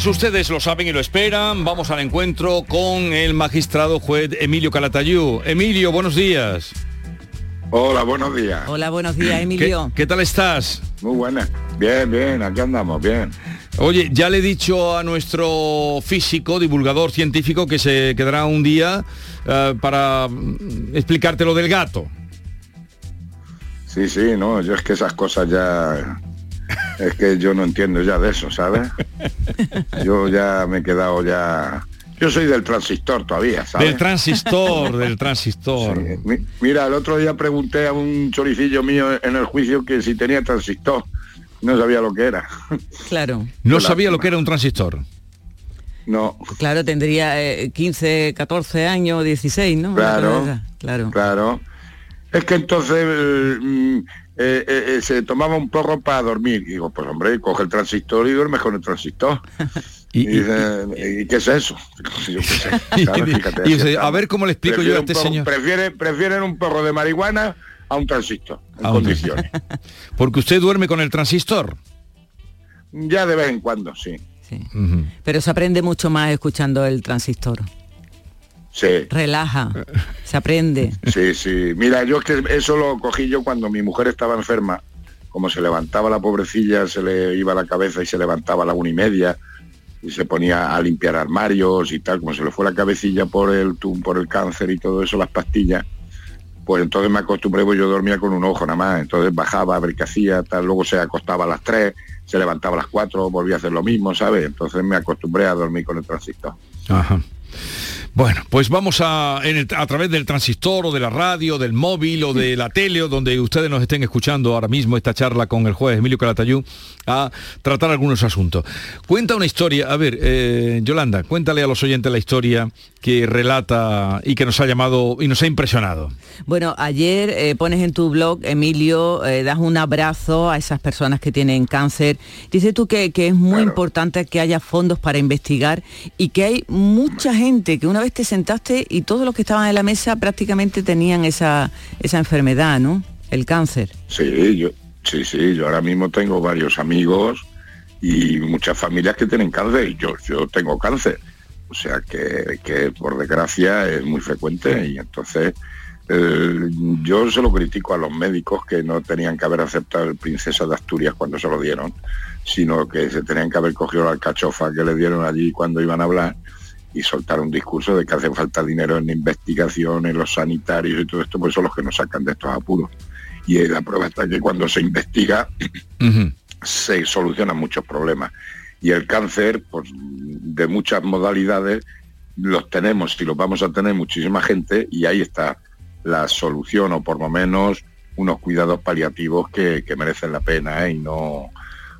Pues ustedes lo saben y lo esperan. Vamos al encuentro con el magistrado juez Emilio Calatayú. Emilio, buenos días. Hola, buenos días. Hola, buenos días, Emilio. ¿Qué, tal estás? Muy buena. Bien, bien, aquí andamos, bien. Oye, ya le he dicho a nuestro físico, divulgador científico, que se quedará un día eh, para explicarte lo del gato. Sí, sí, no, yo es que esas cosas ya es que yo no entiendo ya de eso, ¿sabes? Yo ya me he quedado ya... Yo soy del transistor todavía, ¿sabes? Del transistor, del transistor. Mira, el otro día pregunté a un choricillo mío en el juicio que si tenía transistor. No sabía lo que era. Claro. No sabía lo que era un transistor. No. Claro, tendría 15, 14 años, 16, ¿no? Claro, claro. Claro. Es que entonces mm, eh, eh, eh, se tomaba un porro para dormir. Y digo, pues hombre, coge el transistor y duerme con el transistor. y, qué es eso? a ver cómo le explico yo a este señor. Prefiere, prefieren un porro de marihuana a un transistor, en condiciones. Porque usted duerme con el transistor. Ya de vez en cuando, sí. Pero se aprende mucho más escuchando el transistor. Sí. Relaja, se aprende. Sí, sí. Mira, yo es que eso lo cogí yo cuando mi mujer estaba enferma. Como se levantaba la pobrecilla, se le iba la cabeza y se levantaba a la una y media y se ponía a limpiar armarios y tal, como se le fue la cabecilla por el por el cáncer y todo eso, las pastillas, pues entonces me acostumbré, pues yo dormía con un ojo nada más, entonces bajaba a ver qué hacía, tal, luego se acostaba a las tres, se levantaba a las cuatro, volvía a hacer lo mismo, ¿sabes? Entonces me acostumbré a dormir con el transistor. Ajá. Bueno, pues vamos a, a través del transistor o de la radio, del móvil o de la tele o donde ustedes nos estén escuchando ahora mismo esta charla con el juez Emilio Calatayú a tratar algunos asuntos. Cuenta una historia, a ver, eh, Yolanda, cuéntale a los oyentes la historia que relata y que nos ha llamado y nos ha impresionado. Bueno, ayer eh, pones en tu blog, Emilio, eh, das un abrazo a esas personas que tienen cáncer. Dices tú que, es muy importante que haya fondos para investigar y que hay mucha gente que una vez te sentaste y todos los que estaban en la mesa prácticamente tenían esa, esa enfermedad, ¿no? El cáncer. Sí, yo, sí, sí, yo ahora mismo tengo varios amigos y muchas familias que tienen cáncer yo, yo tengo cáncer. O sea que, que por desgracia es muy frecuente y entonces eh, yo se lo critico a los médicos que no tenían que haber aceptado el Princesa de Asturias cuando se lo dieron, sino que se tenían que haber cogido la alcachofa que le dieron allí cuando iban a hablar y soltar un discurso de que hace falta dinero en investigación, en los sanitarios y todo esto, pues son los que nos sacan de estos apuros. Y la prueba está que cuando se investiga se solucionan muchos problemas. Y el cáncer, pues de muchas modalidades, los tenemos y los vamos a tener muchísima gente y ahí está la solución o por lo menos unos cuidados paliativos que, merecen la pena ¿eh? y no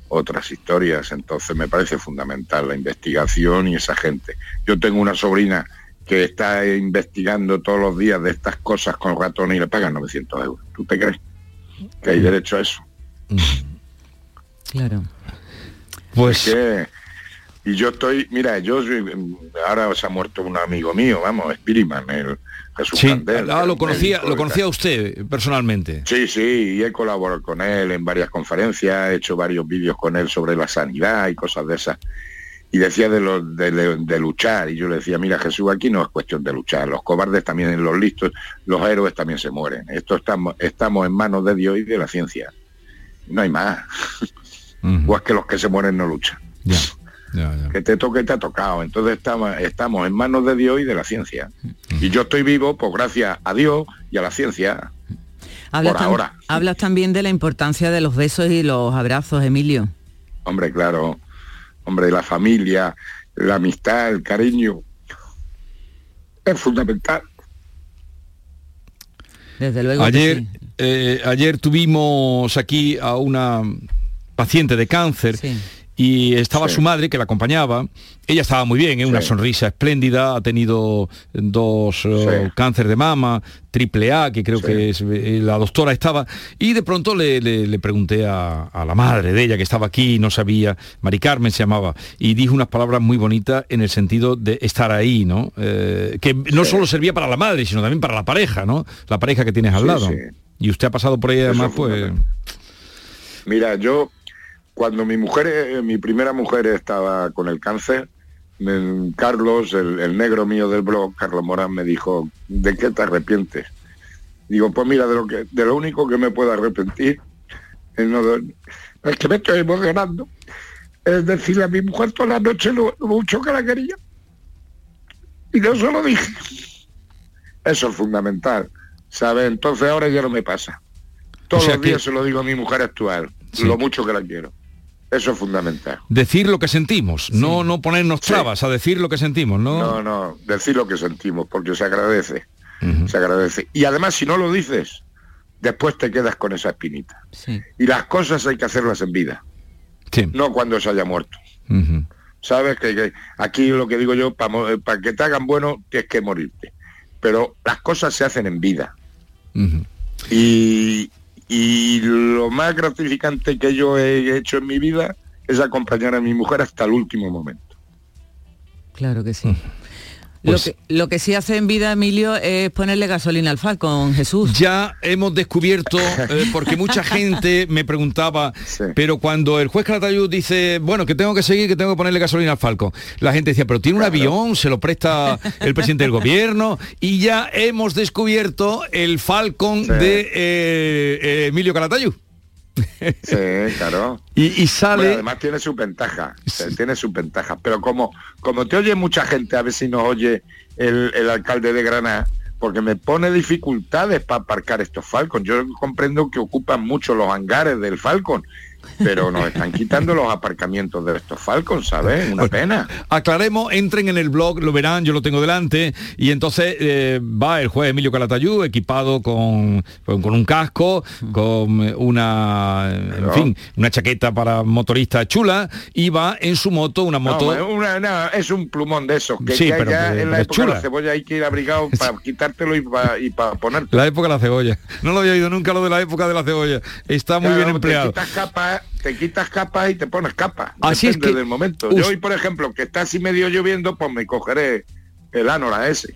otras historias. Entonces me parece fundamental la investigación y esa gente. Yo tengo una sobrina que está investigando todos los días de estas cosas con ratones y le pagan 900 euros. ¿Tú te crees que hay derecho a eso? Claro. Pues... que, y yo estoy, mira, yo ahora se ha muerto un amigo mío, vamos, Spiriman, el, sí. Ah, lo conocía, lo conocía usted personalmente. Sí, sí, y he colaborado con él en varias conferencias, he hecho varios vídeos con él sobre la sanidad y cosas de esas. Y decía de, lo, de, luchar, y yo le decía, mira Jesús, aquí no es cuestión de luchar, los cobardes también, los listos, los héroes también se mueren. Esto estamos, estamos en manos de Dios y de la ciencia. No hay más. O es que los que se mueren no luchan. Que te toque, te ha tocado. Entonces estamos, estamos en manos de Dios y de la ciencia. Y yo estoy vivo, pues gracias a Dios y a la ciencia. Hablas, ahora. hablas también de la importancia de los besos y los abrazos, Emilio. Hombre, claro. Hombre, la familia, la amistad, el cariño. Es fundamental. Desde luego. Ayer, eh, ayer tuvimos aquí a una paciente de cáncer. Y estaba su madre que la acompañaba. Ella estaba muy bien, ¿eh? una sonrisa espléndida, ha tenido dos uh, cáncer de mama, triple A, que creo que es, eh, la doctora estaba, y de pronto le, pregunté a, la madre de ella, que estaba aquí, no sabía, Mari Carmen se llamaba, y dijo unas palabras muy bonitas en el sentido de estar ahí, ¿no? Eh, que no solo servía para la madre, sino también para la pareja, ¿no? La pareja que tienes al lado. Y usted ha pasado por ahí además, pues... Mira, yo cuando mi mujer, eh, mi primera mujer estaba con el cáncer, Carlos, el, negro mío del blog, Carlos Morán, me dijo, ¿de qué te arrepientes? Digo, pues mira, de lo que, de lo único que me puedo arrepentir es, no, es que me estoy emocionando. Es decirle a mi mujer toda la noche lo, mucho que la quería. Y yo se lo dije. Eso es fundamental. ¿Sabes? Entonces ahora ya no me pasa. Todos los días se lo digo a mi mujer actual, lo mucho que la quiero. Eso es fundamental. Decir lo que sentimos, no, no ponernos trabas a decir lo que sentimos, ¿no? No, no, decir lo que sentimos, porque se agradece. Se agradece. Y además, si no lo dices, después te quedas con esa espinita. Y las cosas hay que hacerlas en vida. No cuando se haya muerto. Sabes que, aquí lo que digo yo, para que te hagan bueno, tienes que morirte. Pero las cosas se hacen en vida. Y, y lo más gratificante que yo he hecho en mi vida es acompañar a mi mujer hasta el último momento. Claro que sí. Pues lo, que, sí hace en vida, Emilio, es ponerle gasolina al Falcon, Jesús. Ya hemos descubierto, eh, porque mucha gente me preguntaba, pero cuando el juez Calatayud dice, bueno, que tengo que seguir, que tengo que ponerle gasolina al Falcon, la gente decía, pero tiene un avión, se lo presta el presidente del gobierno, y ya hemos descubierto el Falcon de eh, eh, Emilio Calatayud. Sí, claro. Y, sale... además tiene su ventaja, tiene su ventaja. Pero como, como te oye mucha gente, a ver si nos oye el, el alcalde de Granada, porque me pone dificultades para aparcar estos Falcon. Yo comprendo que ocupan mucho los hangares del Falcon pero nos están quitando los aparcamientos de estos Falcons, ¿sabes? Una pena. Aclaremos, entren en el blog, lo verán, yo lo tengo delante, y entonces eh, va el juez Emilio Calatayú equipado con, con, un casco, con una, en fin, una chaqueta para motorista chula, y va en su moto, una moto... es un plumón de esos, que, sí, pero, en la época de la cebolla hay que ir abrigado para quitártelo y para y ponértelo. La época de la cebolla. No lo había oído nunca lo de la época de la cebolla. Está muy bien empleado te quitas capas y te pones capas. Así es que... del momento. Yo hoy, por ejemplo, que está así medio lloviendo, pues me cogeré el Anora ese.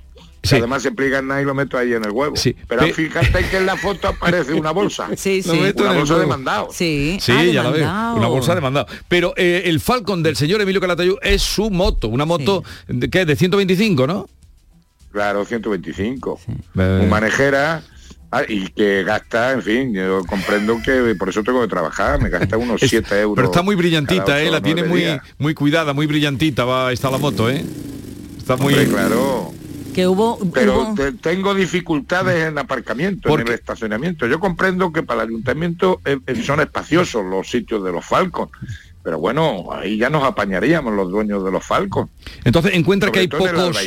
Además se pliega en nada y lo meto ahí en el huevo. Pero fíjate que en la foto aparece una bolsa. Sí, sí. Una bolsa de mandado. Sí, sí ah, ya la veo. Una bolsa de mandado. Pero eh, el Falcon del señor Emilio Calatayud es su moto. Una moto de, ¿qué? de 125, ¿no? Claro, 125. Muy manejera Ah, y que gasta, en fin, yo comprendo que por eso tengo que trabajar, me gasta unos 7 euros. Pero está muy brillantita, ¿eh? La tiene muy, muy cuidada, muy brillantita, va, está la moto, ¿eh? Está muy... claro. Que hubo, pero tengo dificultades en aparcamiento, en el estacionamiento. Yo comprendo que para el ayuntamiento eh, eh, son espaciosos los sitios de los Falcons, pero bueno, ahí ya nos apañaríamos los dueños de los Falcos. Entonces encuentra que hay pocos...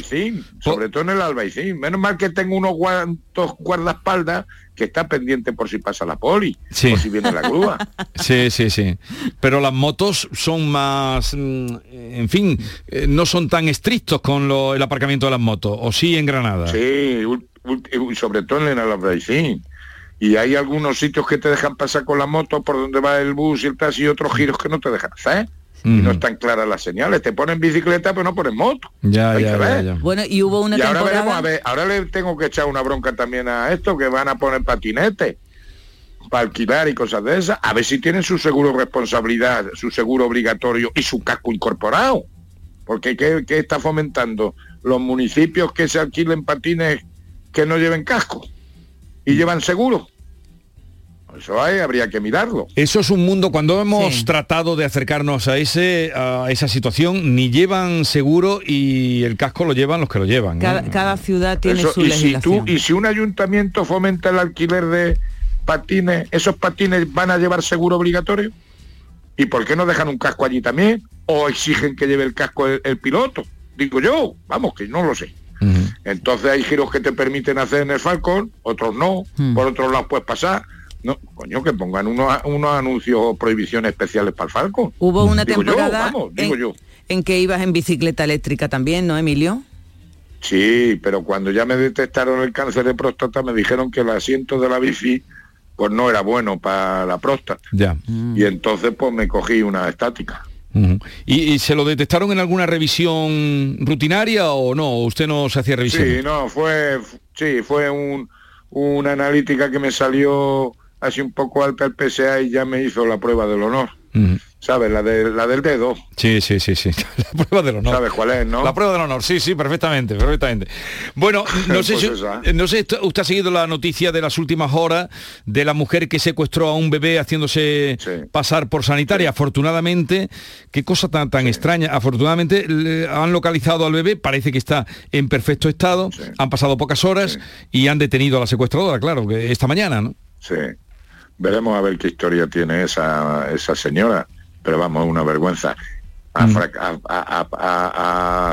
sobre todo en el Albaicín. Menos mal que tengo unos cuantos guardaespaldas que está pendiente por si pasa la poli, sí. o si viene la grúa. Sí, sí, sí. Pero las motos son más, mm, en fin, eh, no son tan estrictos con el aparcamiento de las motos, o sí en Granada. Sí, sobre todo en el Albaicín y hay algunos sitios que te dejan pasar con la moto por donde va el bus y el taxi y otros giros que no te dejan hacer. Y no están claras las señales. Te ponen bicicleta, pero no ponen moto. Ya, ya, ya, Bueno, y hubo una ahora veremos, a ver, ahora le tengo que echar una bronca también a esto, que van a poner patinetes para alquilar y cosas de esas. A ver si tienen su seguro responsabilidad, su seguro obligatorio y su casco incorporado. Porque ¿qué, qué está fomentando? Los municipios que se alquilen patines que no lleven casco y llevan seguro. Eso hay, habría que mirarlo. Eso es un mundo, cuando hemos tratado de acercarnos a, ese, a esa situación, ni llevan seguro y el casco lo llevan los que lo llevan. Cada, ciudad tiene su y Si tú, y si un ayuntamiento fomenta el alquiler de patines, ¿esos patines van a llevar seguro obligatorio? ¿Y por qué no dejan un casco allí también? ¿O exigen que lleve el casco el piloto? Digo yo, vamos, que no lo sé. Entonces hay giros que te permiten hacer en el Falcon, otros no, por otros lados puedes pasar. No, coño, que pongan unos, unos anuncios o prohibiciones especiales para el Falcon. Hubo una temporada en, en que ibas en bicicleta eléctrica también, ¿no, Emilio? Sí, pero cuando ya me detectaron el cáncer de próstata me dijeron que el asiento de la bici pues no era bueno para la próstata. Ya. Y entonces pues me cogí una estática. ¿Y, se lo detectaron en alguna revisión rutinaria o no? ¿Usted no se hacía revisión? Sí, no, fue, sí, fue un, una analítica que me salió así un poco alta el PSA y ya me hizo la prueba del honor. ¿Sabes? La, de, la del dedo. Sí, sí, sí, sí. La prueba del honor. ¿Sabes cuál es, no? La prueba del honor, sí, sí, perfectamente, perfectamente. Bueno, no sé si, pues no sé, usted ha seguido la noticia de las últimas horas de la mujer que secuestró a un bebé haciéndose pasar por sanitaria. Afortunadamente, qué cosa tan, tan extraña. Afortunadamente han localizado al bebé, parece que está en perfecto estado, han pasado pocas horas y han detenido a la secuestradora, claro, que esta mañana, ¿no? Sí. Veremos a ver qué historia tiene esa, esa señora, pero vamos, es una vergüenza. Ha, mm.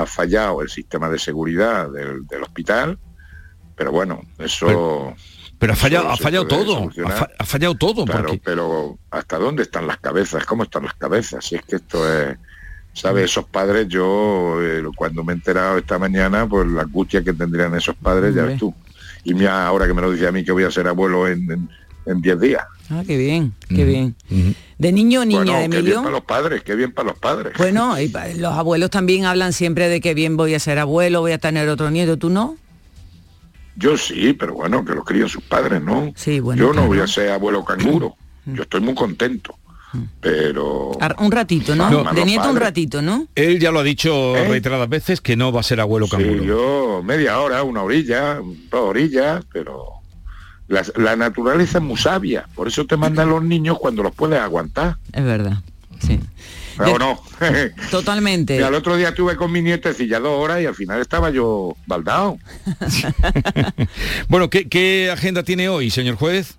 fallado el sistema de seguridad del, hospital, pero bueno, eso... Pero, ha fallado, ha fallado todo, ha, fallado todo. Claro, pero ¿hasta dónde están las cabezas? ¿Cómo están las cabezas? Si es que esto es... ¿Sabes? Mm. Esos padres, yo eh, cuando me he enterado esta mañana, pues la angustia que tendrían esos padres, ya ves tú. Y mira, ahora que me lo dice a mí que voy a ser abuelo en, en 10 días. Ah, qué bien, qué bien. De niño o niña, bueno, Emilio. Qué bien para los padres, qué bien para los padres. Bueno, y los abuelos también hablan siempre de que bien voy a ser abuelo, voy a tener otro nieto, ¿tú no? Yo sí, pero bueno, que los críen sus padres, ¿no? Sí, bueno. Yo no voy a ser abuelo canguro. Yo estoy muy contento. Pero... Un ratito, ¿no? de nieto un ratito, ¿no? Él ya lo ha dicho ¿Eh? reiteradas veces que no va a ser abuelo canguro. Sí, yo media hora, una orilla, dos orillas, pero la, naturaleza es muy sabia, por eso te mandan los niños cuando los puedes aguantar. Es verdad, sí. ¿O no? Totalmente. Y al otro día tuve con mi nietecilla dos horas y al final estaba yo baldado. bueno, ¿qué, agenda tiene hoy, señor juez?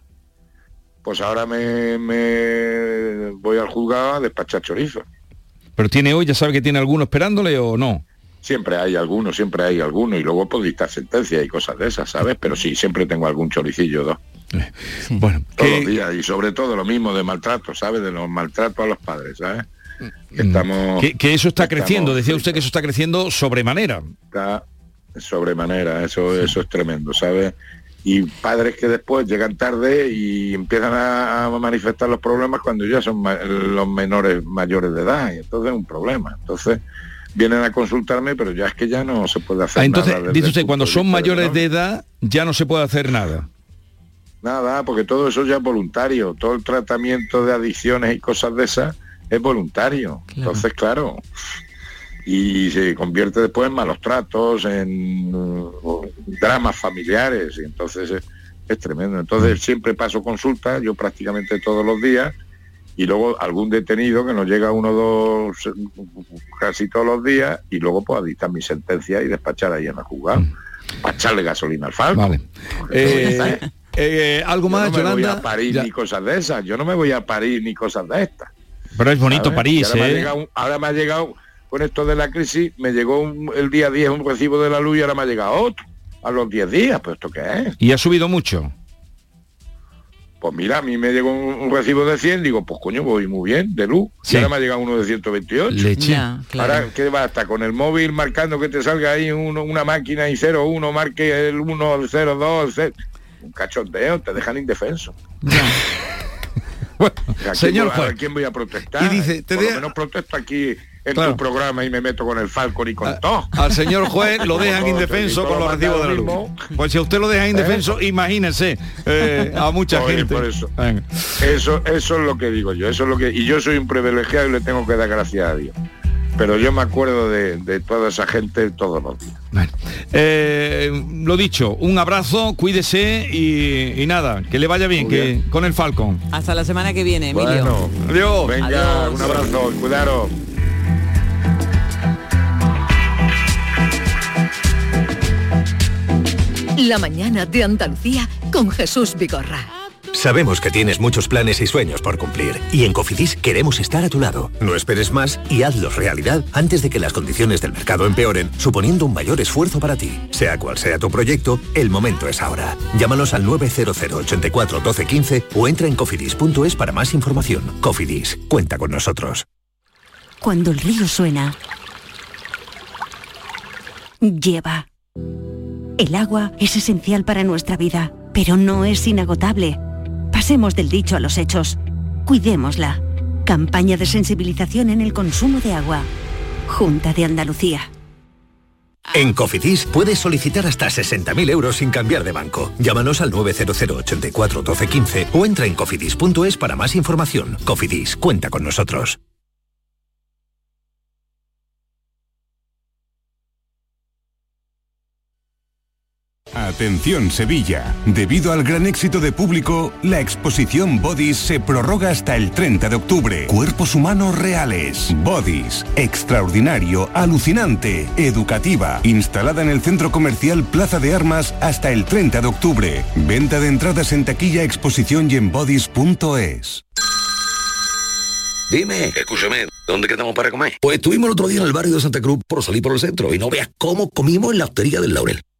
Pues ahora me, me voy al juzgado a despachar chorizo. ¿Pero tiene hoy, ya sabe que tiene alguno esperándole o no? Siempre hay alguno, siempre hay alguno, y luego puedo dictar sentencia y cosas de esas, ¿sabes? Pero sí, siempre tengo algún choricillo, dos. Bueno, todos los días, y sobre todo lo mismo de maltrato, ¿sabes? De los maltratos a los padres, ¿sabes? Mm. Estamos, que, eso está creciendo, decía usted que eso está creciendo sobremanera. Está sobremanera, eso, eso es tremendo, ¿sabes? Y padres que después llegan tarde y empiezan a, manifestar los problemas cuando ya son los menores mayores de edad, y entonces es un problema. Entonces, vienen a consultarme, pero ya es que ya no se puede hacer ah, entonces, Dice usted, cuando son mayores de edad ya no se puede hacer nada. Nada, porque todo eso ya es voluntario. Todo el tratamiento de adicciones y cosas de esas es voluntario. Entonces, claro, y se convierte después en malos tratos, en uh, dramas familiares, y entonces es, es tremendo. Entonces siempre paso consulta, yo prácticamente todos los días, y luego algún detenido que nos llega uno o dos casi todos los días y luego puedo dictar mi sentencia y despachar ahí en la jugada. Mm. Para echarle gasolina al falco. Vale. Eh, eh, algo más, yo no me voy a París ni cosas de esas. Yo no me voy a París ni cosas de estas. Pero es bonito París, ahora, ¿eh? me llegado, ahora me ha llegado, con esto de la crisis, me llegó el día 10 un recibo de la luz y ahora me ha llegado otro. A los 10 días, pues esto qué es. ¿Y ha subido mucho? Pues mira, a mí me llegó un, recibo de 100, digo, pues coño, voy muy bien, de luz. Y ahora me ha llegado uno de 128. Leche. Ahora, ¿qué va? Hasta con el móvil marcando que te salga ahí una máquina y 01, marque el 1, el 02, el Un cachondeo, te dejan indefenso. señor ¿A quién voy a protestar? Y dice, te Por lo menos protesto aquí en tu programa y me meto con el Falcon y con todo. Al señor juez lo dejan indefenso con los recibos de la luz. Pues si a usted lo deja indefenso, ¿Eh? imagínese eh, a mucha gente. Por eso. eso. Eso es lo que digo yo, eso es lo que. Y yo soy un privilegiado y le tengo que dar gracias a Dios pero yo me acuerdo de, toda esa gente todos los días. Bueno, eh, lo dicho, un abrazo, cuídese y, nada, que le vaya bien, que con el Falcon. Hasta la semana que viene, Emilio. Adiós. Venga, un abrazo, cuidaros. La mañana de Andalucía con Jesús Vigorra. Sabemos que tienes muchos planes y sueños por cumplir y en Cofidis queremos estar a tu lado. No esperes más y hazlos realidad antes de que las condiciones del mercado empeoren, suponiendo un mayor esfuerzo para ti. Sea cual sea tu proyecto, el momento es ahora. Llámanos al 900 84 12 15 o entra en cofidis.es para más información. Cofidis, cuenta con nosotros. Cuando el río suena, lleva. El agua es esencial para nuestra vida, pero no es inagotable. Pasemos del dicho a los hechos. Cuidémosla. Campaña de sensibilización en el consumo de agua. Junta de Andalucía. En Cofidis puedes solicitar hasta 60.000 euros sin cambiar de banco. Llámanos al 900 84 12 15 o entra en cofidis.es para más información. Cofidis, cuenta con nosotros. Atención Sevilla. Debido al gran éxito de público, la exposición Bodies se prorroga hasta el 30 de octubre. Cuerpos humanos reales. Bodies. Extraordinario, alucinante, educativa. Instalada en el centro comercial Plaza de Armas hasta el 30 de octubre. Venta de entradas en taquilla, exposición y en bodies.es. Dime, escúchame, ¿dónde quedamos para comer? Pues estuvimos el otro día en el barrio de Santa Cruz por salir por el centro y no veas cómo comimos en la hostería del Laurel.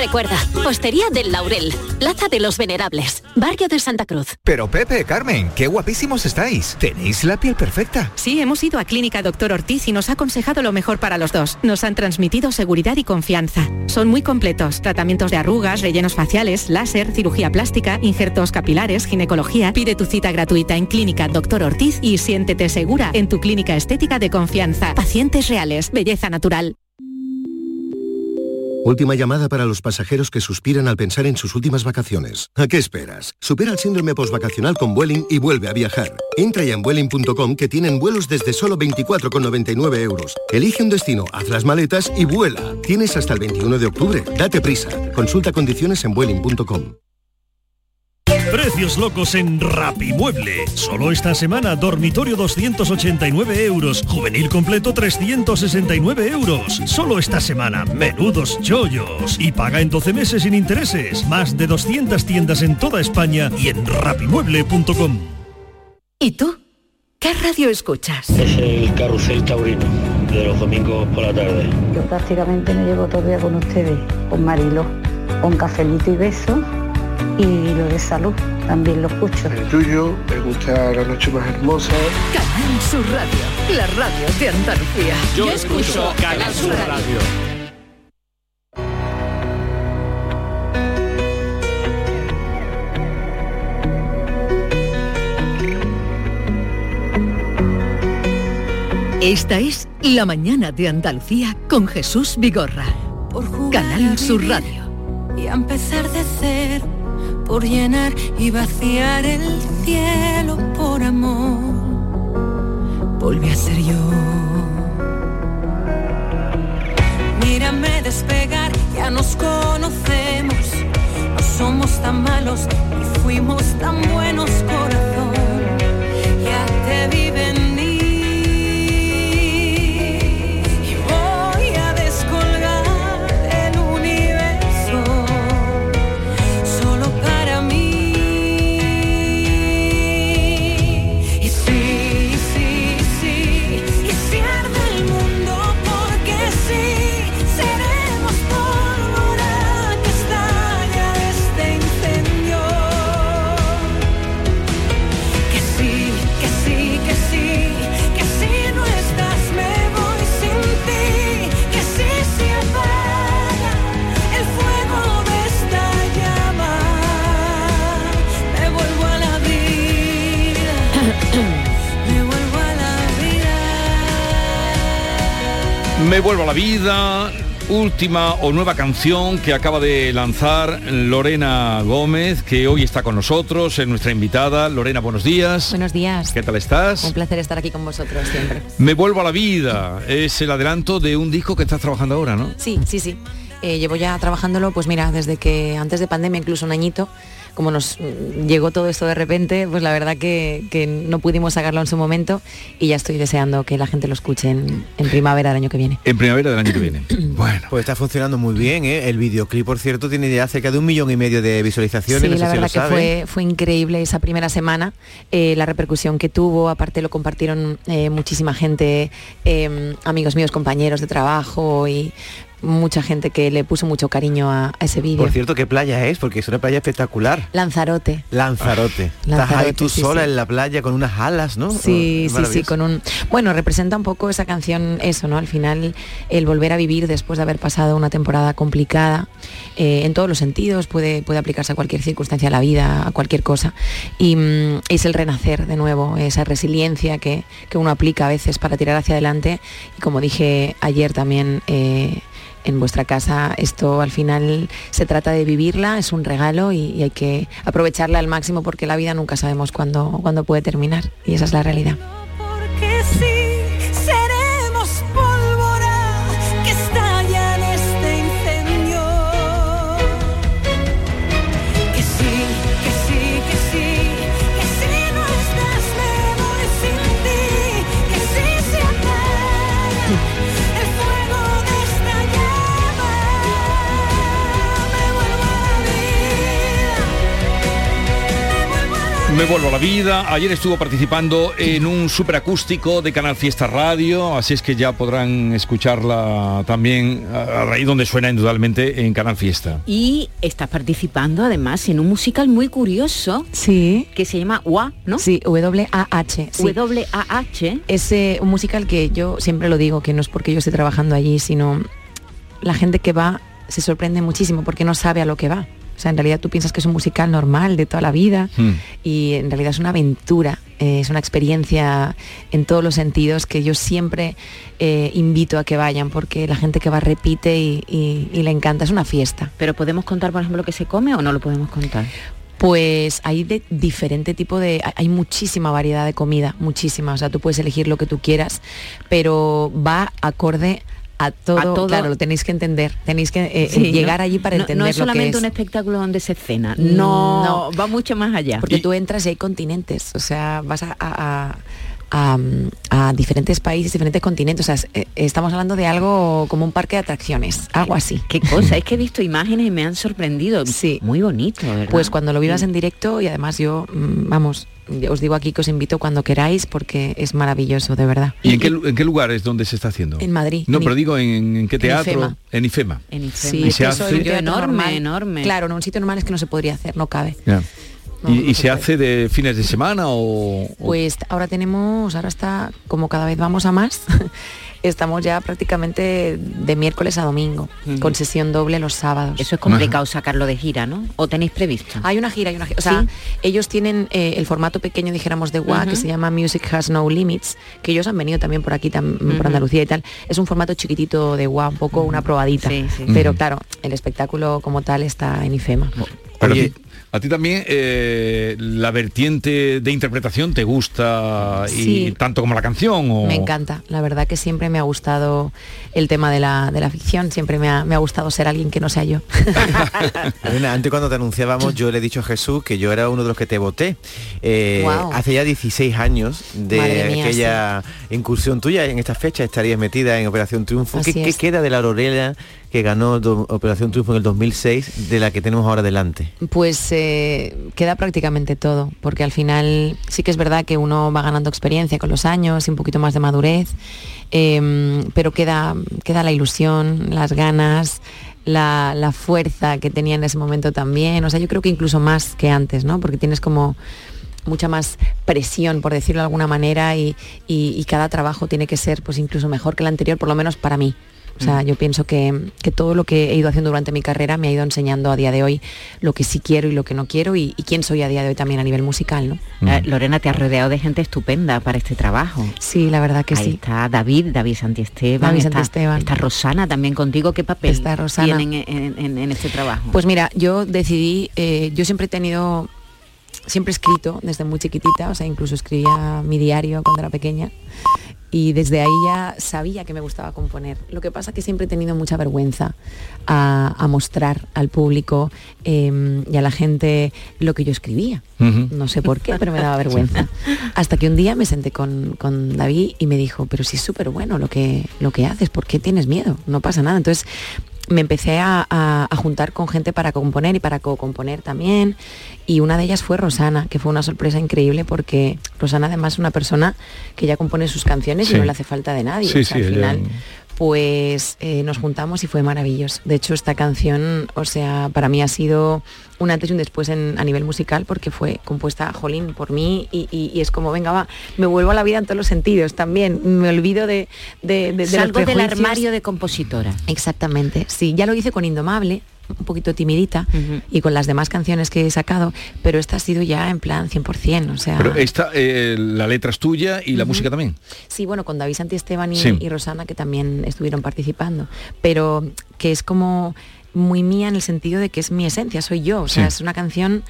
Recuerda, Postería del Laurel, Plaza de los Venerables, Barrio de Santa Cruz. Pero Pepe, Carmen, qué guapísimos estáis. Tenéis la piel perfecta. Sí, hemos ido a Clínica Doctor Ortiz y nos ha aconsejado lo mejor para los dos. Nos han transmitido seguridad y confianza. Son muy completos. Tratamientos de arrugas, rellenos faciales, láser, cirugía plástica, injertos capilares, ginecología. Pide tu cita gratuita en Clínica Doctor Ortiz y siéntete segura en tu clínica estética de confianza. Pacientes reales, belleza natural. Última llamada para los pasajeros que suspiran al pensar en sus últimas vacaciones. ¿A qué esperas? Supera el síndrome postvacacional con Vueling y vuelve a viajar. Entra ya en Vueling.com que tienen vuelos desde solo 24,99 euros. Elige un destino, haz las maletas y vuela. Tienes hasta el 21 de octubre. Date prisa. Consulta condiciones en Vueling.com. Precios locos en Rapimueble. Solo esta semana, dormitorio 289 euros, juvenil completo 369 euros. Solo esta semana, menudos chollos. Y paga en 12 meses sin intereses. Más de 200 tiendas en toda España y en rapimueble.com. ¿Y tú? ¿Qué radio escuchas? Es el carrusel taurino de los domingos por la tarde. Yo prácticamente me llevo todo el día con ustedes, con Marilo, con cafelito y beso y lo de salud también lo escucho. El tuyo, me gusta la noche más hermosa. Canal Sur Radio, la radio de Andalucía. Yo, escucho Canal Sur radio. Esta es La mañana de Andalucía con Jesús Vigorra. Canal Sur Radio. Y a empezar de cero por llenar y vaciar el cielo por amor. Volví a ser yo. Mírame despegar, ya nos conocemos. No somos tan malos y fuimos tan buenos corazón. Ya te viven la vida. última o nueva canción que acaba de lanzar Lorena Gómez, que hoy está con nosotros, es nuestra invitada. Lorena, buenos días. Buenos días. ¿Qué tal estás? Un placer estar aquí con vosotros siempre. Me vuelvo a la vida. Es el adelanto de un disco que estás trabajando ahora, ¿no? Sí, sí, sí. Eh, llevo ya trabajándolo, pues mira, desde que antes de pandemia, incluso un añito, como nos llegó todo esto de repente, pues la verdad que, que, no pudimos sacarlo en su momento y ya estoy deseando que la gente lo escuche en, en primavera del año que viene. En primavera del año que viene. bueno. Pues está funcionando muy bien, ¿eh? El videoclip, por cierto, tiene ya cerca de un millón y medio de visualizaciones. Sí, no sé la si verdad lo que fue, fue increíble esa primera semana, eh, la repercusión que tuvo, aparte lo compartieron eh, muchísima gente, eh, amigos míos, compañeros de trabajo y mucha gente que le puso mucho cariño a, a ese vídeo. Por cierto, ¿qué playa es? Porque es una playa espectacular. Lanzarote. Lanzarote. Estás Lanzarote, ahí tú sí, sola sí. en la playa con unas alas, ¿no? Sí, Oh, sí, sí, con un... Bueno, representa un poco esa canción eso, ¿no? Al final, el volver a vivir después de haber pasado una temporada complicada, eh, en todos los sentidos, puede, puede aplicarse a cualquier circunstancia de la vida, a cualquier cosa. Y mm, es el renacer de nuevo, esa resiliencia que, que uno aplica a veces para tirar hacia adelante. Y como dije ayer también... eh, en vuestra casa esto al final se trata de vivirla, es un regalo y, hay que aprovecharla al máximo porque la vida nunca sabemos cuándo, cuándo puede terminar y esa es la realidad. Me vuelvo a la vida. Ayer estuvo participando en un superacústico de Canal Fiesta Radio, así es que ya podrán escucharla también a raíz donde suena indudablemente en Canal Fiesta. Y estás participando además en un musical muy curioso. Sí. Que se llama WA, ¿no? Sí, W-A-H. sí. W-A-H. Es eh, un musical que yo siempre lo digo, que no es porque yo esté trabajando allí, sino la gente que va se sorprende muchísimo porque no sabe a lo que va. O sea, en realidad tú piensas que es un musical normal de toda la vida y en realidad es una aventura, eh, es una experiencia en todos los sentidos que yo siempre eh, invito a que vayan porque la gente que va repite y, y- y le encanta, es una fiesta. Pero podemos contar, por ejemplo, lo que se come o no lo podemos contar. Pues hay de diferente tipo de, hay- hay muchísima variedad de comida, muchísima. O sea, tú puedes elegir lo que tú quieras, pero va acorde a todo. A todo. Claro, lo tenéis que entender. Tenéis que eh, Sí, ¿no? llegar allí para No- entender No es lo que solamente es. un espectáculo donde se cena. No, no. va mucho más allá. Porque tú entras y hay continentes, o sea, vas a, a- a- a- a diferentes países, diferentes continentes. O sea, es- eh, estamos hablando de algo como un parque de atracciones, algo así. Qué cosa, es que he visto imágenes y me han sorprendido. Sí. Muy bonito, ¿verdad? Pues cuando lo vivas Sí. en directo y además yo, mm, vamos, os digo aquí que os invito cuando queráis porque es maravilloso, de verdad. ¿Y en qué, en qué lugar es donde se está haciendo? En Madrid. No, En pero I- digo en, en qué en teatro. IFEMA. En IFEMA. En Ifema. Sí, Y es se hace- en un teatro Enorme, normal- enorme. Claro, en un sitio normal es que no se podría hacer, no cabe. No, ¿Y, no se hace de fines de semana o...? o- Pues ahora tenemos, ahora está, como cada vez vamos a más, estamos ya prácticamente de miércoles a domingo, con sesión doble los sábados. Eso es complicado sacarlo de gira, ¿no? ¿O tenéis previsto? Hay una gira, hay una gira. O sea, ¿Sí? ellos tienen eh, el formato pequeño, dijéramos, de WA, que Ujú. se llama Music Has No Limits, que ellos han venido también por aquí, tam- por Andalucía y tal. Es un formato chiquitito de WA, un poco una probadita. Sí, sí. Pero claro, el espectáculo como tal está en IFEMA. Pero Oye, a ti- también eh, la vertiente de interpretación te gusta y Sí. tanto como la canción o Me encanta, la verdad que siempre me ha gustado el tema de la, de la ficción, siempre me ha, me ha gustado ser alguien que no sea yo. Elena, antes cuando te anunciábamos yo le he dicho a Jesús que yo era uno de los que te voté. Eh. Hace ya 16 años de mía, aquella incursión tuya, en esta fecha estarías metida en Operación Triunfo. ¿Qué, Así qué es. queda de la Aurorela que ganó Operación Triunfo en el 2006 de la que tenemos ahora delante? Pues eh, queda prácticamente todo, porque al final sí que es verdad que uno va ganando experiencia con los años y un poquito más de madurez, eh, pero queda, queda la ilusión, las ganas, la, la fuerza que tenía en ese momento también. O sea, yo creo que incluso más que antes, ¿no? Porque tienes como mucha más presión, por decirlo de alguna manera, y, y- y cada trabajo tiene que ser pues incluso mejor que el anterior, por lo menos para mí. O sea, yo pienso que, que todo lo que he ido haciendo durante mi carrera me ha ido enseñando a día de hoy lo que sí quiero y lo que no quiero y, y quién soy a día de hoy también a nivel musical, ¿no? Eh, Lorena, te has rodeado de gente estupenda para este trabajo. Sí, la verdad que Ahí sí. está David, David Santiesteban. David está, Santiesteban. Está Rosana también contigo. ¿Qué papel Está Rosana. tienen en, en- en este trabajo? Pues mira, yo decidí, eh, yo siempre he tenido, siempre he escrito desde muy chiquitita, o sea, incluso escribía mi diario cuando era pequeña. Y desde ahí ya sabía que me gustaba componer. Lo que pasa es que siempre he tenido mucha vergüenza a, a mostrar al público eh, y a la gente lo que yo escribía. No sé por qué, pero me daba vergüenza. Hasta que un día me senté con, con David y me dijo, pero si es súper bueno lo que, lo que haces, ¿por qué tienes miedo? No pasa nada. Entonces me empecé a, a- a juntar con gente para componer y para co-componer también. Y una de ellas fue Rosana, que fue una sorpresa increíble porque Rosana además es una persona que ya compone sus canciones Sí. y no le hace falta de nadie. Sí, O sea, sí, al ella- final pues eh, nos juntamos y fue maravilloso. De hecho, esta canción, o sea, para mí ha sido un antes y un después en- a nivel musical porque fue compuesta, jolín, por mí y, y- y es como, venga, va, me vuelvo a la vida en todos los sentidos también. Me olvido de... de, de- de los Salgo del armario de compositora. Exactamente, sí, ya lo hice con Indomable, un poquito timidita, y con las demás canciones que he sacado, pero esta ha sido ya en plan 100%, o sea... Pero esta, eh, la letra es tuya y la música también. Sí, bueno, con David Santiesteban y, Sí. y Rosana, que también estuvieron participando, pero que es como muy mía en el sentido de que es mi esencia, soy yo, o sea, Sí. es una canción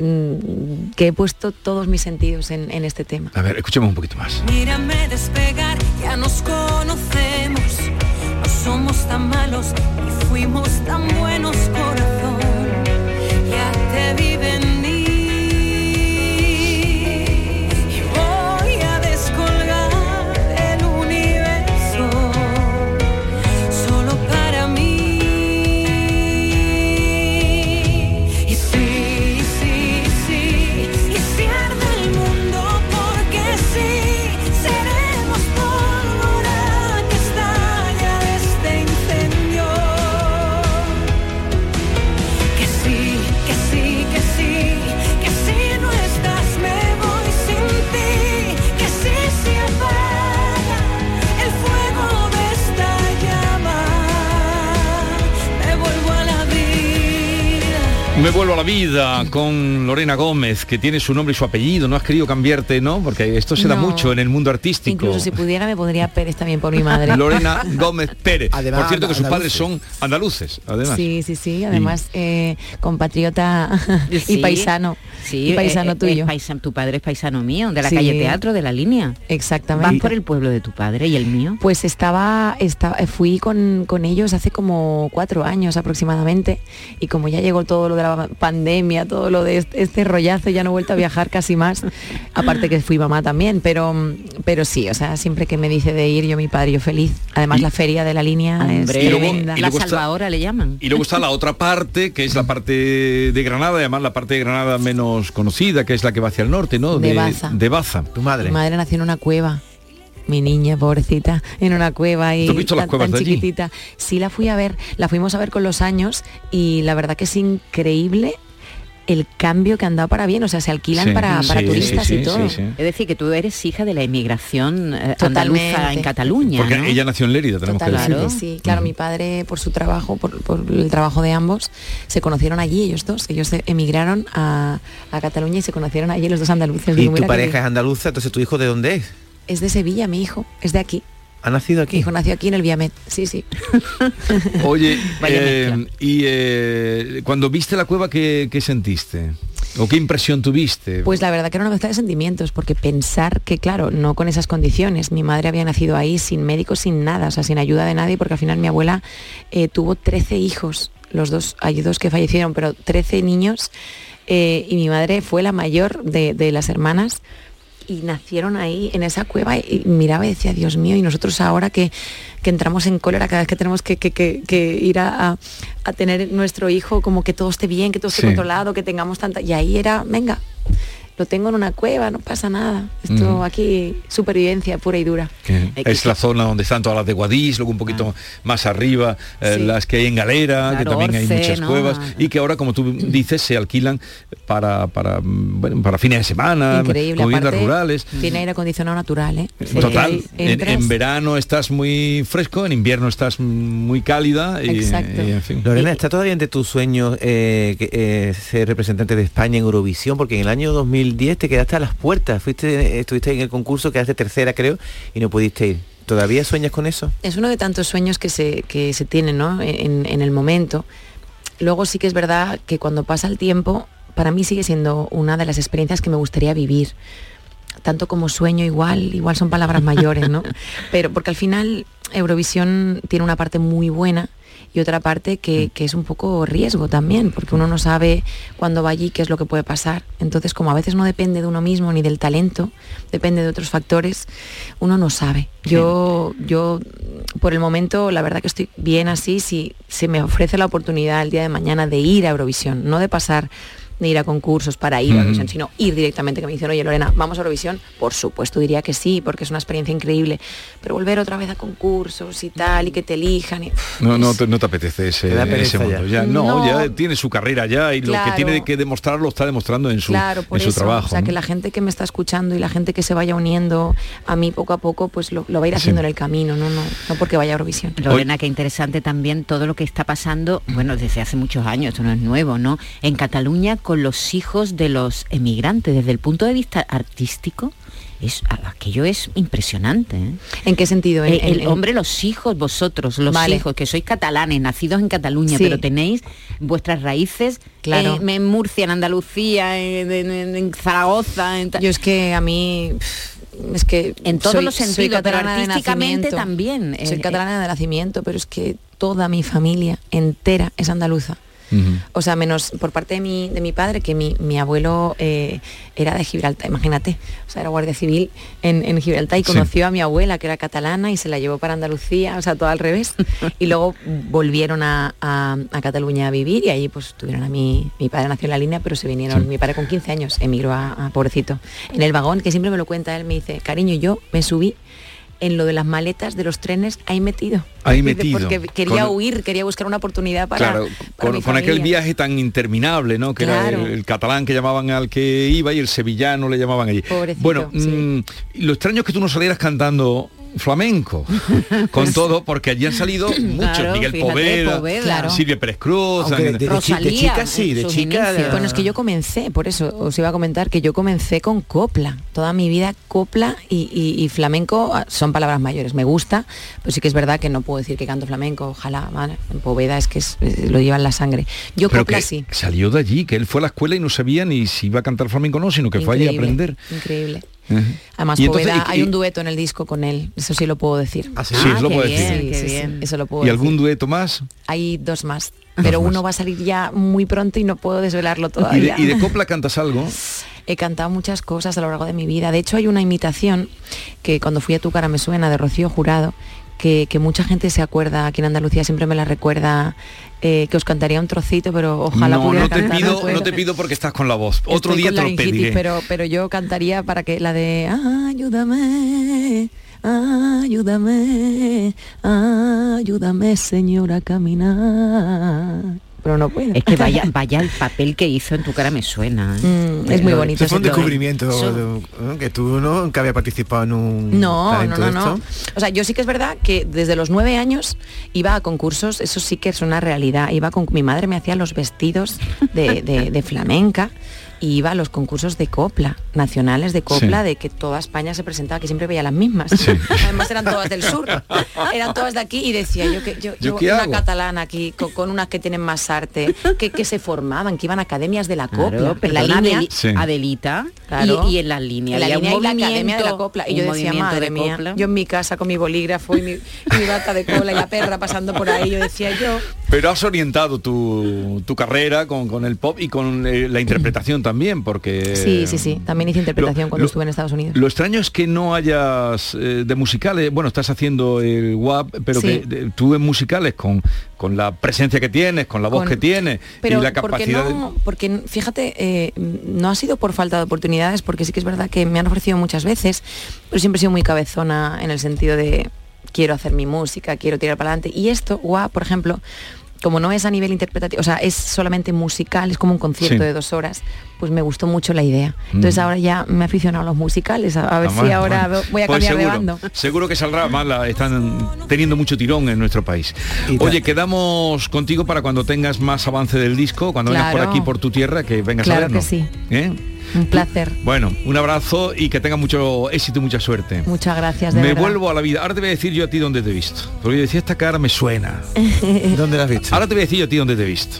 mm, que he puesto todos mis sentidos en, en este tema. A ver, escuchemos un poquito más. Mírame despegar, ya nos conocemos. Somos tan malos y fuimos tan buenos, corazón. Ya te vi Me vuelvo a la vida con Lorena Gómez, que tiene su nombre y su apellido. No has querido cambiarte, ¿no? Porque esto se da No. mucho en el mundo artístico. Incluso si pudiera me pondría Pérez también por mi madre. Lorena Gómez Pérez. Además, Por cierto que sus andaluces. padres son andaluces, además. Sí, sí, sí, además eh, compatriota y Sí, paisano. Sí, y paisano eh, eh, tuyo. es paisa- tu padre es paisano mío, de la Sí. calle Teatro, de la línea. Exactamente. ¿Vas por el pueblo de tu padre y el mío? Pues estaba, estaba fui con, con ellos hace como cuatro años aproximadamente y como ya llegó todo lo de la pandemia, todo lo de este, este rollazo, ya no he vuelto a viajar casi más, aparte que fui mamá también, pero, pero sí, o sea, siempre que me dice de ir yo mi padre, yo feliz. Además la feria de la línea Hombre, es tremenda. la salvadora le llaman. Y luego está la otra parte, que es la parte de Granada, además la parte de Granada menos conocida, que es la que va hacia el norte, ¿no? De Baza. De Baza. Tu Mi madre nació en una cueva. Mi niña, pobrecita, en una cueva y ¿Tú has visto las tan, cuevas tan de allí? chiquitita. Sí la fui a ver, la fuimos a ver con los años y la verdad que es increíble el cambio que han dado para bien, o sea, se alquilan Sí, para, para sí, turistas sí, y sí, todo. Es decir, que tú eres hija de la emigración eh, andaluza en Cataluña, Porque ¿no? ella nació en Lérida, tenemos que sí, claro, mi padre por su trabajo, por, por el trabajo de ambos, se conocieron allí ellos dos, ellos se emigraron a, a Cataluña y se conocieron allí los dos andaluces. Y tu pareja es andaluza, entonces tu hijo de dónde es? Es de Sevilla, mi hijo, es de aquí. ¿Ha nacido aquí? Mi hijo nació aquí en el Viamet, sí, sí. Oye, Vaya eh, y eh, cuando viste la cueva, ¿qué, qué sentiste? ¿O qué impresión tuviste? Pues la verdad que era una mezcla de sentimientos, porque pensar que, claro, no con esas condiciones, mi madre había nacido ahí sin médicos, sin nada, o sea, sin ayuda de nadie, porque al final mi abuela eh, tuvo 13 hijos, los dos, hay dos que fallecieron, pero 13 niños, eh, y mi madre fue la mayor de, de las hermanas, y nacieron ahí en esa cueva y miraba y decía, Dios mío, y nosotros ahora que, que entramos en cólera cada vez que tenemos que, que- que- ir a, a- a tener nuestro hijo, como que todo esté bien, que todo esté Sí. controlado, que tengamos tanta... Y ahí era, venga, lo tengo en una cueva, no pasa nada. Esto aquí, supervivencia pura y dura. que es la zona donde están todas las de Guadix, luego un poquito más arriba, eh, Sí. las que hay en Galera, que también hay muchas ¿no? cuevas, y que ahora, como tú dices, se alquilan para, para, mm, bueno, para fines de semana, viviendas rurales. Tiene aire acondicionado natural, ¿eh? Porque Total, en, en verano estás muy fresco, en invierno estás muy cálida y, Exacto. y, en fin. Lorena, ¿está todavía entre tus sueños eh, que, eh, ser representante de España en Eurovisión? Porque en el año 2010 te quedaste a las puertas, fuiste, estuviste en el concurso, quedaste tercera creo, y no pudiste ir. ¿Todavía sueñas con eso? es uno de tantos sueños que se, que se tienen ¿no? en, en el momento. Luego sí que es verdad que cuando pasa el tiempo, para mí sigue siendo una de las experiencias que me gustaría vivir. Tanto como sueño igual, igual son palabras mayores, ¿no? Pero porque al final Eurovisión tiene una parte muy buena y otra parte que, que es un poco riesgo también, porque uno no sabe cuándo va allí qué es lo que puede pasar. Entonces, como a veces no depende de uno mismo ni del talento, depende de otros factores, uno no sabe. Yo, yo por el momento, la verdad que estoy bien así, si se me ofrece la oportunidad el día de mañana de ir a Eurovisión, no de pasar de ir a concursos para ir a Mm. Eurovisión, sino ir directamente, que me dicen, oye Lorena, vamos a Eurovisión, por supuesto diría que sí, porque es una experiencia increíble, pero volver otra vez a concursos y tal, y que te elijan, y, No, no, te, no te apetece ese, Te mundo. ya. Ya. No, No. ya tiene su carrera ya y lo que tiene que demostrar lo está demostrando en su, claro, por en su eso, trabajo. o sea, ¿no? que la gente que me está escuchando y la gente que se vaya uniendo a mí poco a poco, pues lo, lo va a ir haciendo en el camino, no, no, no porque vaya a Eurovisión. Lorena, qué interesante también todo lo que está pasando, bueno, desde hace muchos años, esto no es nuevo, ¿no? En Cataluña con los hijos de los emigrantes, desde el punto de vista artístico, es, aquello es impresionante. ¿eh? ¿En qué sentido? En- El, hombre, los hijos, vosotros, los Vale. hijos, que sois catalanes, nacidos en Cataluña, Sí. pero tenéis vuestras raíces Claro. en, en Murcia, en Andalucía, en, en- Zaragoza. Yo es que a mí es que En todos soy- los sentidos, pero artísticamente también. Soy Eh, catalana de nacimiento, pero es que toda mi familia entera es andaluza. O sea, menos por parte de mi, de mi padre, que mi, mi abuelo eh, era de Gibraltar, imagínate, o sea, era guardia civil en, en Gibraltar y Sí. conoció a mi abuela, que era catalana, y se la llevó para Andalucía, o sea, todo al revés. y luego volvieron a, a- a Cataluña a vivir y ahí pues tuvieron a mi, mi padre nació en la línea, pero se vinieron, mi padre con 15 años emigró a, a pobrecito. En el vagón, que siempre me lo cuenta él, me dice, cariño, yo me subí en lo de las maletas de los trenes ahí metido. Ahí metido. Porque quería Con- huir, quería buscar una oportunidad para, claro, para con, mi con aquel viaje tan interminable, ¿no? Que era Claro. el, el catalán que llamaban al que iba y el sevillano le llamaban allí. Pobrecito, bueno, mm, lo extraño es que tú no salieras cantando flamenco con todo porque allí han salido muchos Claro, Miguel fíjate, Poveda, Poveda. Claro. Silvia Pérez Cruz Aunque de- de chi- de Rosalía, chica sí, de chica. Bueno, es que yo comencé, por eso os iba a comentar que yo comencé con copla. Toda mi vida copla y, y- y flamenco ah, son palabras mayores. Me gusta, pero sí que es verdad que no puedo decir que canto flamenco. Ojalá, en Poveda es que es- es- lo lleva en la sangre. Yo Pero copla que sí. salió de allí, que él fue a la escuela y no sabía ni si iba a cantar flamenco o no, sino que fue allí a aprender. Increíble. Además, Y entonces, Poveda, y- hay un dueto en el disco con él, eso sí lo puedo decir. sí? Sí, lo qué puedo bien, decir. Sí, bien. eso lo puedo ¿Y decir. algún dueto más? Hay dos más, pero uno va a salir ya muy pronto y no puedo desvelarlo ¿Y de, todavía. y de copla cantas algo? He cantado muchas cosas a lo largo de mi vida. De hecho, hay una imitación que cuando fui a Tu cara me suena de Rocío Jurado, que, que mucha gente se acuerda, aquí en Andalucía siempre me la recuerda, eh, que os cantaría un trocito, pero ojalá no, pudiera no te cantar. pido, no te pido porque estás con la voz. Otro día te lo pediré. Pero, pero yo cantaría para que la de ayúdame, ayúdame, ayúdame, señora, a caminar. Pero no puedo. Es que vaya, vaya el papel que hizo en tu cara me suena. ¿eh? Mm, es muy bonito. Eso fue un descubrimiento que tú no, nunca había participado en un No, no, no, no. O sea, yo sí que es verdad que desde los nueve años iba a concursos, eso sí que es una realidad. Iba con mi madre me hacía los vestidos de, de- de flamenca y iba a los concursos de copla, nacionales de copla, Sí. de que toda España se presentaba, que siempre veía las mismas. Además eran todas del sur, eran todas de aquí y decía yo que yo, ¿Yo yo una hago? catalana aquí con, con unas que tienen más arte, que, que se formaban, que iban a academias de la Claro, copla. en la línea, Sí. Adelita Claro. y, y en la línea. en la línea y la academia de la copla y yo decía madre de mía yo en mi casa con mi bolígrafo y mi, y mi bata de cola y la perra pasando por ahí yo decía yo Pero has orientado tu, tu carrera con, con el pop y con eh, la interpretación también, porque... Sí, sí, sí. También hice interpretación cuando lo- estuve en Estados Unidos. Lo extraño es que no hayas eh, de musicales, bueno, estás haciendo el WAP, pero Sí. que de- tú en musicales con, con la presencia que tienes, con la voz Con- que tienes Pero y la porque capacidad de- no, porque fíjate, eh, no ha sido por falta de oportunidades, porque sí que es verdad que me han ofrecido muchas veces, pero siempre he sido muy cabezona en el sentido de quiero hacer mi música, quiero tirar para adelante. Y esto, guau, por ejemplo, como no es a nivel interpretativo, o sea, es solamente musical, es como un concierto Sí. de dos horas, pues me gustó mucho la idea. Entonces Mm. ahora ya me he aficionado a los musicales, a, a ver Ah, si bueno, ahora bueno. voy a Pues cambiar de seguro, bando. Seguro que saldrá más, la- están teniendo mucho tirón en nuestro país. Oye, quedamos contigo para cuando tengas más avance del disco, cuando vengas por Claro. aquí, por tu tierra, que vengas Claro a vernos. que sí. ¿Eh? Un placer. Bueno, un abrazo y que tengas mucho éxito y mucha suerte. Muchas gracias, de me verdad. vuelvo a la vida. Ahora te voy a decir yo a ti dónde te he visto. Porque yo decía, esta cara me suena. ¿Dónde la has visto? Ahora te voy a decir yo a ti dónde te he visto.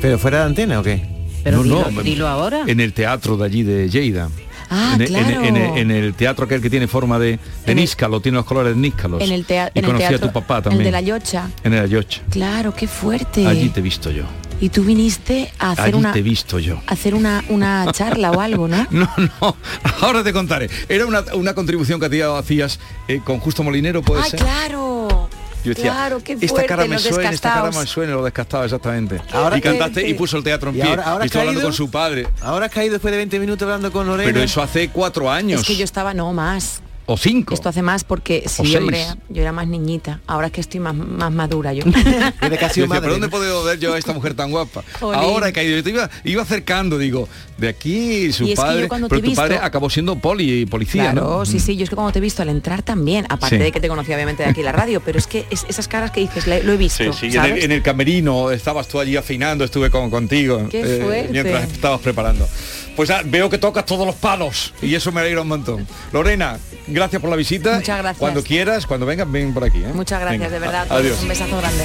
¿Pero fuera de antena o qué? Pero No, dilo, no, dilo ahora. En el teatro de allí de Lleida. Ah, en, el- en el- claro. en el, en el teatro aquel que tiene forma de, de el- níscalo, tiene los colores de níscalos. En el, tea- y en el conocí teatro, a tu papá el también. de la Yocha. En el Ayocha. Claro, qué fuerte. Allí te he visto yo. Y tú viniste a hacer Allí una te he visto yo. a hacer una, una charla o algo, ¿no? No, no, ahora te contaré. Era una, una contribución que hacía- hacías eh, con Justo Molinero, puede Ay, ser. claro. Yo decía, claro, qué esta fuerte, cara me suena, esta cara me suena, lo descastado exactamente. Ahora y cantaste fuerte. y puso el teatro en ¿Y pie. ahora- ahora y has estoy hablando con su padre. Ahora has caído después de 20 minutos hablando con Lorena. Pero eso hace cuatro años. Es que yo estaba no más. O cinco. Esto hace más porque sí, hombre, yo era más niñita. Ahora es que estoy más, más madura yo. Yo decía, ¿pero dónde puedo ver yo a esta mujer tan guapa? Ahora he caído, yo te iba, iba acercando, digo, de aquí su Y es que yo padre, cuando pero te he tu padre acabó siendo poli y policía, Claro, ¿no? sí, sí, yo es que cuando te he visto al entrar también, aparte Sí. de que te conocí obviamente de aquí la radio, pero es que es- esas caras que dices, le- lo he visto, Sí, sí, y en ¿sabes? el, en el camerino estabas tú allí afinando, estuve con, contigo eh, Qué fuerte. mientras estabas preparando. Pues ah, veo que tocas todos los palos y eso me alegra un montón. Lorena, gracias por la visita. Muchas gracias. Cuando quieras, cuando vengas, ven por aquí. ¿eh? Muchas gracias, Venga, de verdad. a a- todos. Adiós. Un besazo grande.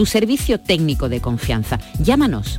tu servicio técnico de confianza. Llámanos.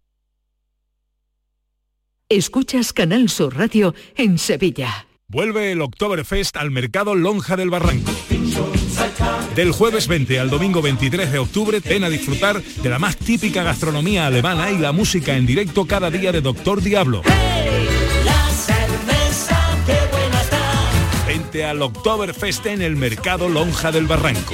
Escuchas Canal Sur Radio en Sevilla. Vuelve el Oktoberfest al mercado Lonja del Barranco. Del jueves 20 al domingo 23 de octubre, ven a disfrutar de la más típica gastronomía alemana y la música en directo cada día de Doctor Diablo. Vente al Oktoberfest en el mercado Lonja del Barranco.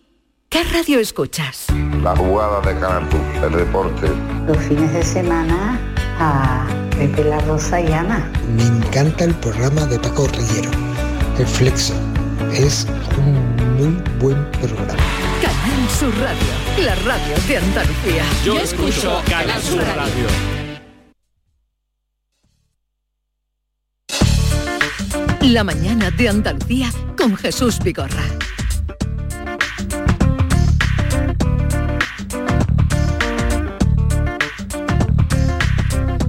¿Qué radio escuchas? La jugada de Canal el deporte. Los fines de semana a Pepe La Rosa y Ana. Me encanta el programa de Paco Rillero, El Flexo. Es un muy buen programa. Canal Sur Radio, la radio de Andalucía. Yo escucho Canal Sur Radio. La mañana de Andalucía con Jesús Vigorra.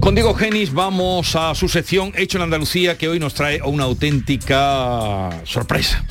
Con Diego Genis vamos a su sección Hecho en Andalucía que hoy nos trae una auténtica sorpresa.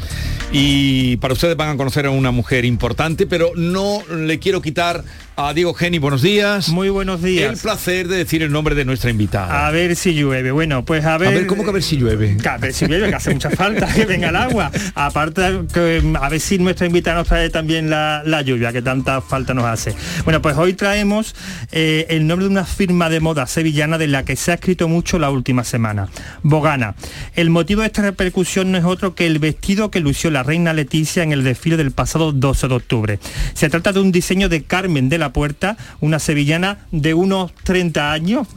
Y para ustedes van a conocer a una mujer importante, pero no le quiero quitar a Diego Geni, buenos días. Muy buenos días. El placer de decir el nombre de nuestra invitada. A ver si llueve. Bueno, pues a ver. A ver, ¿cómo que a ver si llueve? A ver si llueve, que hace mucha falta que venga el agua. Aparte, que, a ver si nuestra invitada nos trae también la, la lluvia, que tanta falta nos hace. Bueno, pues hoy traemos eh, el nombre de una firma de moda sevillana de la que se ha escrito mucho la última semana. Bogana. El motivo de esta repercusión no es otro que el vestido que lució la reina Leticia en el desfile del pasado 12 de octubre. Se trata de un diseño de Carmen de la Puerta, una sevillana de unos 30 años,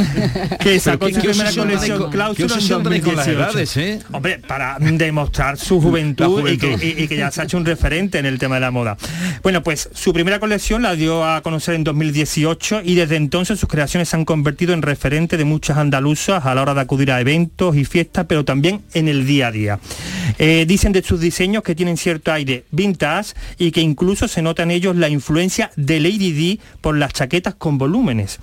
que sacó su primera colección Cláusula en 2018. ¿eh? Hombre, para demostrar su juventud, Y, que, y- y que ya se ha hecho un referente en el tema de la moda. Bueno, pues su primera colección la dio a conocer en 2018 y desde entonces sus creaciones se han convertido en referente de muchas andaluzas a la hora de acudir a eventos y fiestas, pero también en el día a día. Eh, dicen de sus diseños que tienen cierto aire vintage y que incluso se nota en ellos la influencia de Lady D por las chaquetas con volúmenes.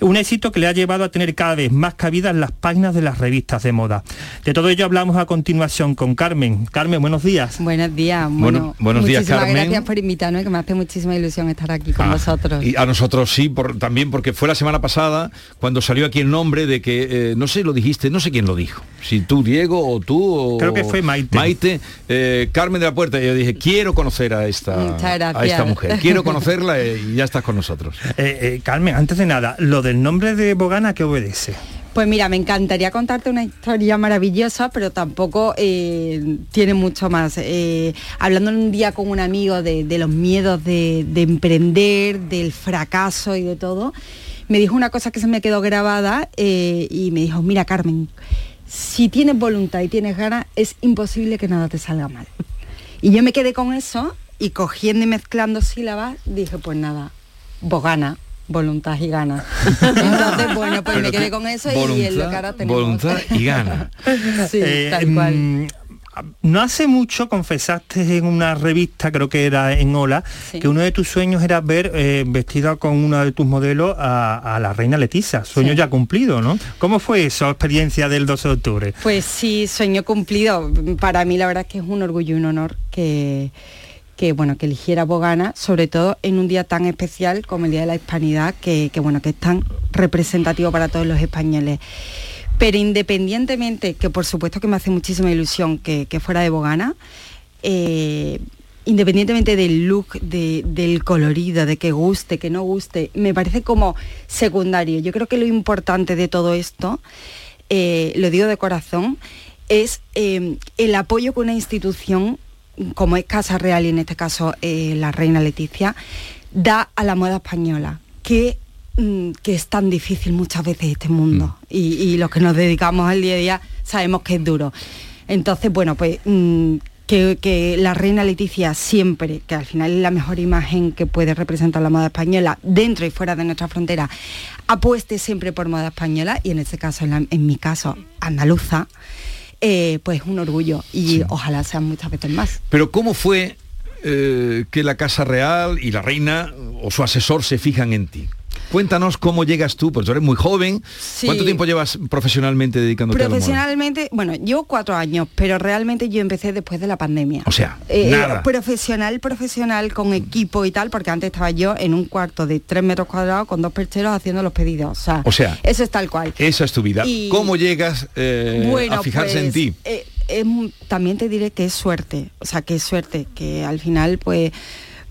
Un éxito que le ha llevado a tener cada vez más cabida en las páginas de las revistas de moda. De todo ello hablamos a continuación con Carmen. Carmen, buenos días. Buenos días. Bueno, Bueno, buenos días, Carmen. gracias por invitarnos, que me hace muchísima ilusión estar aquí con vosotros. Y a nosotros sí, por- también porque fue la semana pasada cuando salió aquí el nombre de que, eh, no sé, lo dijiste, no sé quién lo dijo. Si tú, Diego, o tú, o... Creo que fue Maite. Maite, eh, Carmen de la Puerta. Y yo dije, quiero conocer a esta, a esta mujer. Quiero conocerla y ya estás con nosotros. Eh, eh, Carmen, antes de nada, lo del nombre de Bogana, ¿qué obedece? Pues mira, me encantaría contarte una historia maravillosa, pero tampoco eh, tiene mucho más. Eh, hablando un día con un amigo de, de los miedos de, de emprender, del fracaso y de todo, me dijo una cosa que se me quedó grabada eh, y me dijo, mira Carmen, si tienes voluntad y tienes ganas, es imposible que nada te salga mal. Y yo me quedé con eso y cogiendo y mezclando sílabas, dije, pues nada, Bogana, voluntad y ganas. Entonces, bueno, pues me quedé que con eso y es lo que ahora tenemos. voluntad y gana. sí, Eh, tal cual. mm, No hace mucho confesaste en una revista, creo que era en Ola, Sí. que uno de tus sueños era ver eh, vestida con uno de tus modelos a, a la reina Leticia. Sueño Sí. ya cumplido, ¿no? ¿Cómo fue esa experiencia del 12 de octubre? Pues sí, sueño cumplido. Para mí la verdad es que es un orgullo y un honor que, que bueno, que eligiera Bogana, sobre todo en un día tan especial como el Día de la Hispanidad, que, que, bueno, que es tan representativo para todos los españoles. Pero independientemente, que por supuesto que me hace muchísima ilusión que, que fuera de Bogana, eh, independientemente del look, de- del colorido, de que guste, que no guste, me parece como secundario. Yo creo que lo importante de todo esto, eh, lo digo de corazón, es eh, el apoyo que una institución como es Casa Real y en este caso eh, la reina Leticia, da a la moda española, que, mm, que es tan difícil muchas veces este mundo. Y, y los que nos dedicamos al día a día sabemos que es duro. Entonces, bueno, pues mm, que, que la reina Leticia siempre, que al final es la mejor imagen que puede representar la moda española dentro y fuera de nuestra frontera, apueste siempre por moda española y en este caso, en, la- en mi caso, andaluza, eh, pues un orgullo y ojalá sean muchas veces más. Pero ¿cómo fue eh, que la Casa Real y la reina o su asesor se fijan en ti? Cuéntanos cómo llegas tú, pues tú eres muy joven. Sí. ¿Cuánto tiempo llevas profesionalmente dedicándote a la moda? Profesionalmente, bueno, llevo cuatro años, pero realmente yo empecé después de la pandemia. O sea, Eh, nada. profesional, profesional, con equipo y tal, porque antes estaba yo en un cuarto de tres metros cuadrados con dos percheros haciendo los pedidos. O sea, O sea, eso es tal cual. Esa es tu vida. Y- ¿Cómo llegas eh, a fijarse en pues, ti? eh, también te diré que es suerte, o sea, que es suerte, que al final, pues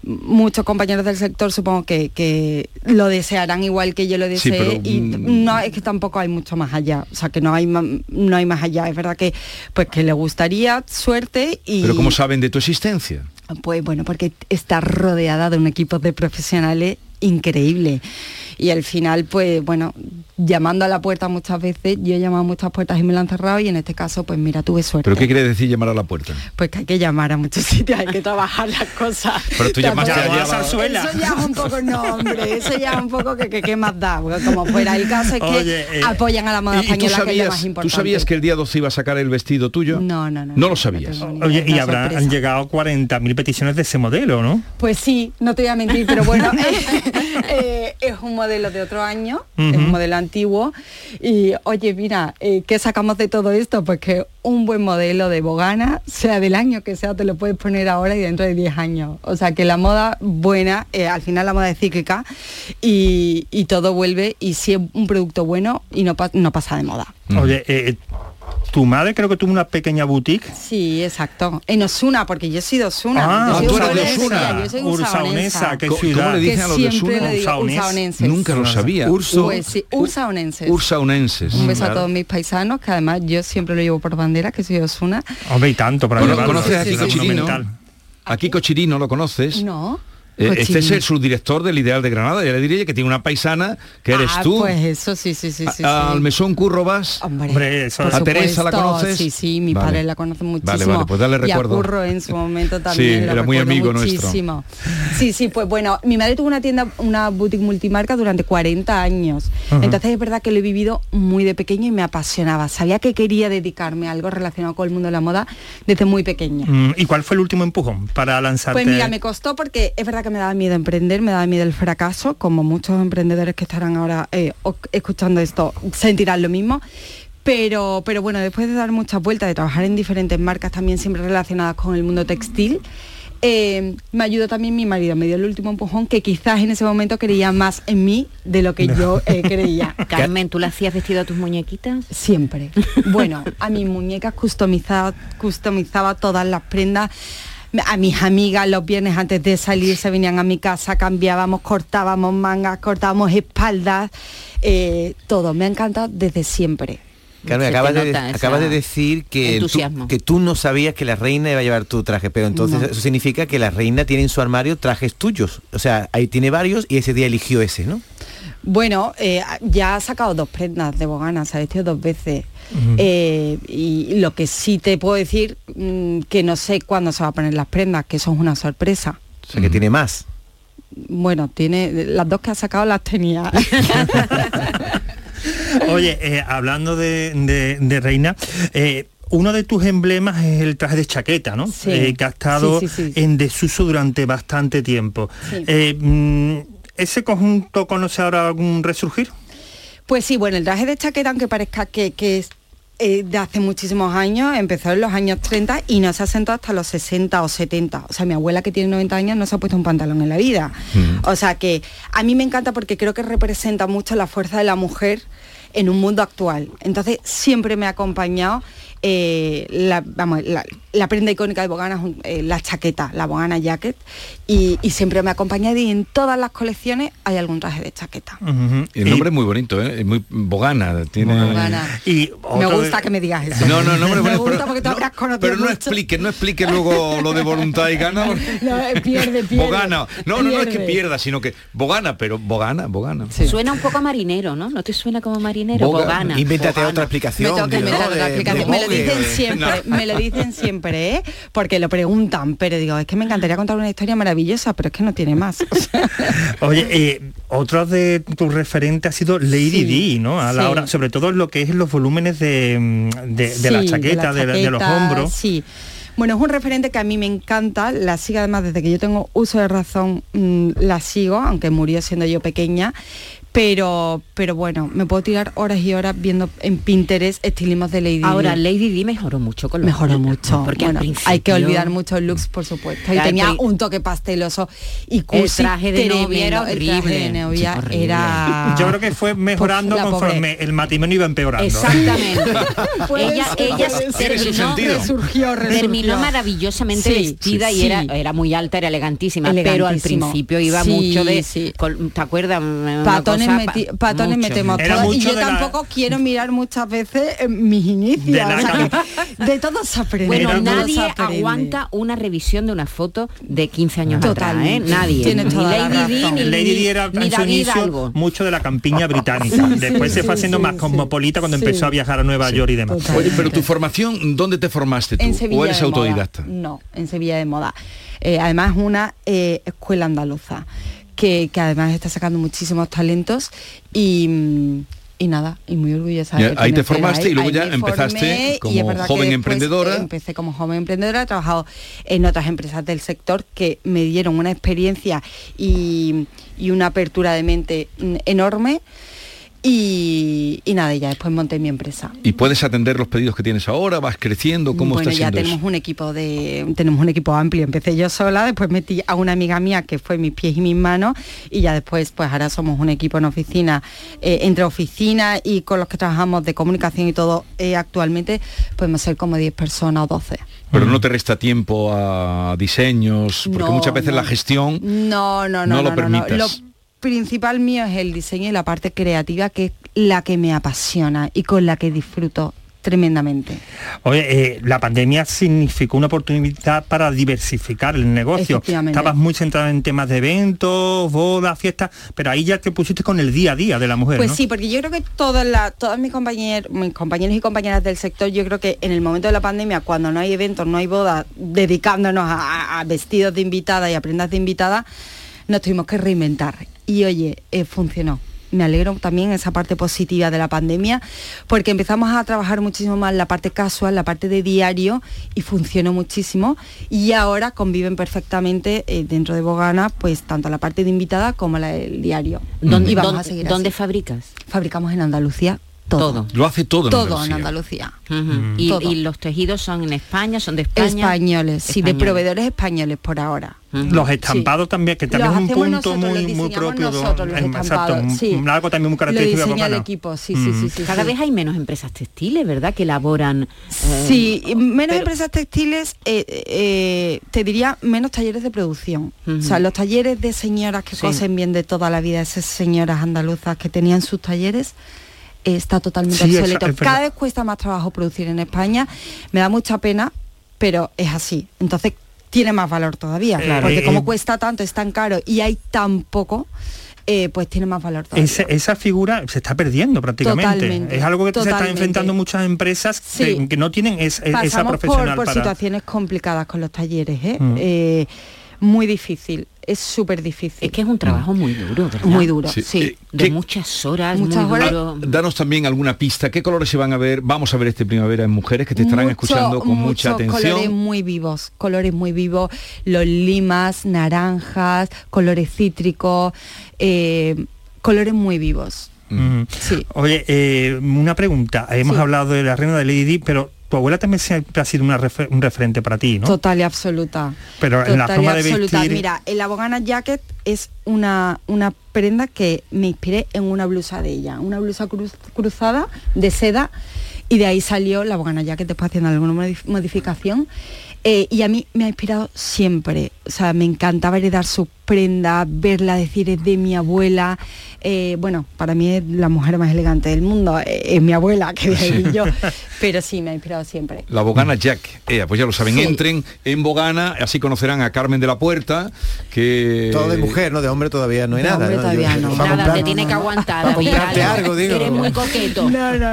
muchos compañeros del sector supongo que, que lo desearán igual que yo lo Sí, deseé pero, y mm, no es que tampoco hay mucho más allá o sea que no hay no hay más allá es verdad que pues que le gustaría suerte y Pero ¿cómo saben de tu existencia? pues bueno, porque está rodeada de un equipo de profesionales increíble. Y al final, pues bueno, llamando a la puerta muchas veces, yo he llamado a muchas puertas y me lo han cerrado y en este caso, pues mira, tuve suerte. ¿Pero qué quiere decir llamar a la puerta? Pues que hay que llamar a muchos sitios, hay que trabajar las cosas. Pero tú llamaste ayer a- Eso ya es un poco, no hombre, eso ya es un poco que, que, ¿qué más da, porque como fuera el caso es que Oye, eh, apoyan a la moda ¿Y, y tú española, que es lo sabías, más tú importante. sabías que el día 12 iba a sacar el vestido tuyo? No, no, no. No lo sabías. Oye, y habrán han llegado 40.000 peticiones de ese modelo, ¿no? Pues sí, no te voy a mentir, pero bueno, eh, es un modelo de otro año, es un modelo antiguo. Y oye, mira, eh, ¿qué sacamos de todo esto? Pues que un buen modelo de Bogana, sea del año que sea, te lo puedes poner ahora y dentro de 10 años. O sea que la moda buena, eh, al final la moda es cíclica y, y todo vuelve y si es un producto bueno y no, pa- no pasa de moda. Oye, eh, tu madre creo que tuvo una pequeña boutique. Sí, exacto. En Osuna, porque yo soy de Osuna. Ah, yo soy tú eres de Osuna. Yo soy Ursaonesa, ursaonesa. ¿qué ¿Cómo- ciudad? ¿Cómo le dicen a los de Osuna? ursaonenses. Nunca lo sabía. Urso, Pues sí, ursaonenses. ursaunenses. Un beso a todos mis paisanos, que además yo siempre lo llevo por bandera, que soy de Osuna. Hombre, y tanto para Cono- llevarlo. ¿Conoces a Kiko sí, Chirino? A Kiko Chirino lo conoces. No. Eh, este es el subdirector del Ideal de Granada. Ya le diría que tiene una paisana que eres ah, tú. Pues eso, sí, sí, sí, sí. A- sí. Al mesón Curro vas. Hombre, eso- por ¿A Teresa la conoces? Sí, sí, mi Vale. padre la conoce muchísimo. Vale, vale, pues dale Y a recuerdo. Curro en su momento también. Sí, lo era muy amigo nuestro. muchísimo. Sí, sí, pues bueno, mi madre tuvo una tienda, una boutique multimarca durante 40 años. Entonces es verdad que lo he vivido muy de pequeño y me apasionaba. Sabía que quería dedicarme a algo relacionado con el mundo de la moda desde muy pequeña. Mm, ¿Y cuál fue el último empujón para lanzarte? Pues mira, me costó porque es verdad que me daba miedo emprender, me daba miedo el fracaso, como muchos emprendedores que estarán ahora eh, escuchando esto sentirán lo mismo. Pero, pero bueno, después de dar muchas vueltas, de trabajar en diferentes marcas también siempre relacionadas con el mundo textil, eh, me ayudó también mi marido, me dio el último empujón que quizás en ese momento creía más en mí de lo que yo eh, creía. Carmen, ¿tú le hacías vestido a tus muñequitas? Siempre. Bueno, a mis muñecas customizaba, customizaba todas las prendas. A mis amigas los viernes antes de salir se venían a mi casa, cambiábamos, cortábamos mangas, cortábamos espaldas, eh, todo. Me ha encantado desde siempre. Carmen, acabas, de, acabas de decir que tú, que tú no sabías que la reina iba a llevar tu traje, pero entonces No. eso significa que la reina tiene en su armario trajes tuyos. O sea, ahí tiene varios y ese día eligió ese, ¿no? Bueno, eh, ya ha sacado dos prendas de Bogana, se ha vestido dos veces. Eh, y lo que sí te puedo decir, mm, que no sé cuándo se va a poner las prendas, que eso es una sorpresa. O sea, que tiene más. Bueno, tiene las dos que ha sacado las tenía. Oye, eh, hablando de, de- de reina, eh, uno de tus emblemas es el traje de chaqueta, ¿no? Sí. Eh, que ha estado Sí, sí, sí. en desuso durante bastante tiempo. Sí. Eh, mm, ¿Ese conjunto conoce ahora algún resurgir? Pues sí, bueno, el traje de chaqueta, aunque parezca que, que es eh, de hace muchísimos años, empezó en los años 30 y no se ha sentado hasta los 60 o 70. O sea, mi abuela que tiene 90 años no se ha puesto un pantalón en la vida. O sea que a mí me encanta porque creo que representa mucho la fuerza de la mujer en un mundo actual. Entonces siempre me ha acompañado eh, la, vamos, la, la prenda icónica de Bogana es un- eh, la chaqueta, la Bogana Jacket, y, y siempre me acompaña y en todas las colecciones hay algún traje de chaqueta. El nombre es muy bonito, ¿eh? es muy bogana. Tiene... Bogana. Y Me gusta que me digas eso. No, no, no, me bueno, gusta pero- porque tú habrás conocido Pero no mucho. explique, no explique luego lo de voluntad y gana. porque- No, pierde, pierde. Bogana. No, no, no es que pierda, sino que Bogana, pero Bogana, Bogana. Suena un poco a marinero, ¿no? ¿No te suena como marinero? Boga- Bogana. Invéntate Bogana. otra explicación. Me tengo que ¿no? inventar otra De- explicación. De Me lo Bogue. dicen siempre, No. me lo dicen siempre, ¿eh? Porque lo preguntan, pero digo, es que me encantaría contar una historia maravillosa, pero es que no tiene más. Oye, eh, otro de tus referentes ha sido Lady Sí, D, ¿no? A la sí. hora, sobre todo en lo que es los volúmenes de, de, de la chaqueta, de, la- de los hombros. Sí. Bueno, es un referente que a mí me encanta, la sigo además desde que yo tengo uso de razón, mm, la sigo, aunque murió siendo yo pequeña, pero, pero bueno, me puedo tirar horas y horas viendo en Pinterest estilismos de Lady Ahora, Di. Lady Di mejoró mucho con los Mejoró mucho. Porque Bueno, al hay principio- que olvidar muchos looks, por supuesto. Y tenía un toque pasteloso y El traje de novia era tremendo. El traje de horrible. novia Sí, horrible. era... Yo creo que fue mejorando conforme el matrimonio iba empeorando. Exactamente. Ella ella terminó, sentido. Resurgió, resurgió. terminó maravillosamente Sí, vestida sí, y era, sí. era muy alta, era elegantísima, pero al principio iba Sí, mucho de... sí. col- ¿Te acuerdas? Una Patones, meti- patones mucho. metemos Era todas. Y yo la- tampoco quiero mirar muchas veces eh, mis inicios. De la o sea, cam- que de todo se aprende. Bueno, nadie aprende. aguanta una revisión de una foto de 15 años Totalmente. atrás, ¿eh? Nadie. Tienes ni toda la Lady Di, razón. ni, Lady Di era en su inicio mucho de la campiña británica. Después se fue haciendo sí, más sí. cosmopolita cuando Sí. empezó a viajar a Nueva York y demás. Oye, pero tu formación, ¿dónde te formaste tú? En Sevilla ¿O eres moda. autodidacta? No, en Sevilla de moda. Eh, además una eh, escuela andaluza que, que además está sacando muchísimos talentos y, mm, y nada, y muy orgullosa. De ahí te formaste y luego ya empezaste como joven después, emprendedora. eh, Empecé como joven emprendedora, he trabajado en otras empresas del sector que me dieron una experiencia y, y una apertura de mente mm, enorme. Y, y nada, ya después monté mi empresa. ¿Y puedes atender los pedidos que tienes ahora? ¿Vas creciendo? ¿Cómo bueno, está ya siendo tenemos eso? un equipo de tenemos un equipo amplio. Empecé yo sola, después metí a una amiga mía que fue mis pies y mis manos y ya después pues ahora somos un equipo en oficina eh, entre oficina y con los que trabajamos de comunicación y todo eh, actualmente podemos ser como 10 personas o 12. Pero no te resta tiempo a diseños, porque No, muchas veces no. la gestión No, no, no, No no, lo no, permitas. Lo principal mío es el diseño y la parte creativa que es la que me apasiona y con la que disfruto tremendamente. Oye, eh, la pandemia significó una oportunidad para diversificar el negocio. Estabas muy centrado en temas de eventos, bodas, fiestas, pero ahí ya te pusiste con el día a día de la mujer, Pues ¿no? sí, porque yo creo que todas las todas mis compañeros, mis compañeros y compañeras del sector, yo creo que en el momento de la pandemia, cuando no hay eventos, no hay bodas, dedicándonos a vestidos de invitada y a prendas de invitada, nos tuvimos que reinventar. Y oye, eh, funcionó. Me alegro también esa parte positiva de la pandemia, porque empezamos a trabajar muchísimo más la parte casual, la parte de diario, y funcionó muchísimo. Y ahora conviven perfectamente eh, dentro de Bogana, pues tanto la parte de invitada como la del diario. ¿Dónde, y vamos dónde- a seguir dónde fabricas? Fabricamos en Andalucía todo. Todo. lo hace todo. en Todo en Andalucía. Andalucía. Ujú. y, Todo. y los tejidos son en España, son de España. Españoles, sí, de proveedores españoles por ahora. Los estampados también, que también Los es un punto nosotros, muy, muy propio. de- nosotros, los exacto, sí. un- algo también muy Lo característico de diseña el Bocana. equipo, sí, sí, sí, sí. Cada sí. vez hay menos empresas textiles, ¿verdad? Que elaboran. eh, Sí, menos pero- empresas textiles, eh, eh, te diría menos talleres de producción. O sea, los talleres de señoras que Sí. cosen bien de toda la vida, esas señoras andaluzas que tenían sus talleres, está totalmente Sí, obsoleto. es. Cada vez cuesta más trabajo producir en España. Me da mucha pena, pero es así. Entonces tiene más valor todavía. Claro. Porque Eh, como eh, cuesta tanto, es tan caro y hay tan poco, eh, pues tiene más valor todavía. Esa figura se está perdiendo prácticamente. Totalmente, es algo que se están enfrentando muchas empresas que, no tienen es- esa por, profesional por para... situaciones complicadas con los talleres, ¿eh? Mm. Eh, muy difícil, es súper difícil. Es que es un trabajo muy duro, ¿verdad? Muy duro, Sí. sí. Eh, De ¿Qué- muchas horas, Muchas muy horas. duro. Danos también alguna pista. ¿Qué colores se van a ver? Vamos a ver este primavera en mujeres que te estarán Mucho, escuchando con mucha muchos colores atención. muy vivos, colores muy vivos, los limas, naranjas, colores cítricos, eh, colores muy vivos. Ujú. Sí. Oye, eh, una pregunta. Hemos Sí. hablado de la reina de Lady Di, pero tu abuela también siempre ha sido una refer- un referente para ti, ¿no? Total y absoluta. Pero en la Total y forma de absoluta. vestir... Mira, el Abogana Jacket es una, una prenda que me inspiré en una blusa de ella, una blusa cruz- cruzada de seda y de ahí salió la bogana ya que después haciendo alguna modif- modificación. Eh, y a mí me ha inspirado siempre, o sea, me encantaba heredar sus prendas, verla decir es de mi abuela. Eh, bueno, para mí es la mujer más elegante del mundo, eh, es mi abuela, que de ahí yo, pero sí, me ha inspirado siempre. La Bogana Jack. Eh, pues ya lo saben, Sí. entren en Bogana, así conocerán a Carmen de la Puerta, que... Todo de mujer, ¿no? De hombre todavía no hay nada. ¿no? Yo- para Nada, comprar- te tiene que aguantar. David, algo, digo. Eres muy coqueto.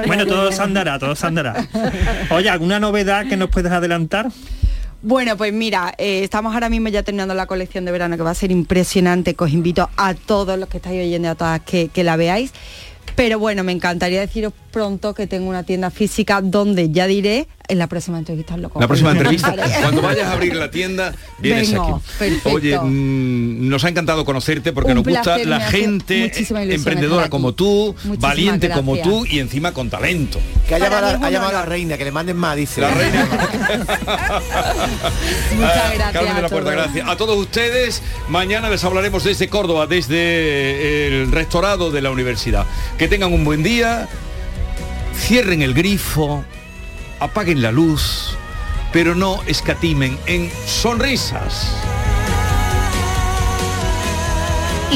Bueno, todo se andará, todo se andará. Oye, ¿alguna novedad que nos puedes adelantar? Bueno, pues mira, eh, estamos ahora mismo ya terminando la colección de verano que va a ser impresionante, que os invito a todos los que estáis oyendo a todas que la veáis. Pero bueno, me encantaría deciros pronto que tengo una tienda física donde ya diré en la próxima entrevista lo La próxima entrevista, cuando vayas a abrir la tienda, vienes Vengo, aquí. perfecto. Oye, mm, nos ha encantado conocerte porque Un nos gusta placer, la gente emprendedora como tú, Muchísimas valiente como tú y encima con talento. Que ha llamado, a- es un ha llamado a la reina, que le manden más, dice. La reina. Muchas gracias Carmen de la a Puerta, todos. gracias. A todos ustedes, mañana les hablaremos desde Córdoba, desde el rectorado de la universidad. Que tengan un buen día, cierren el grifo, apaguen la luz, pero no escatimen en sonrisas.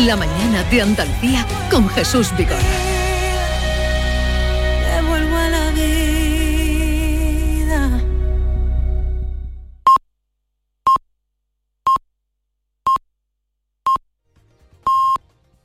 La mañana de Andalucía con Jesús Vigorra.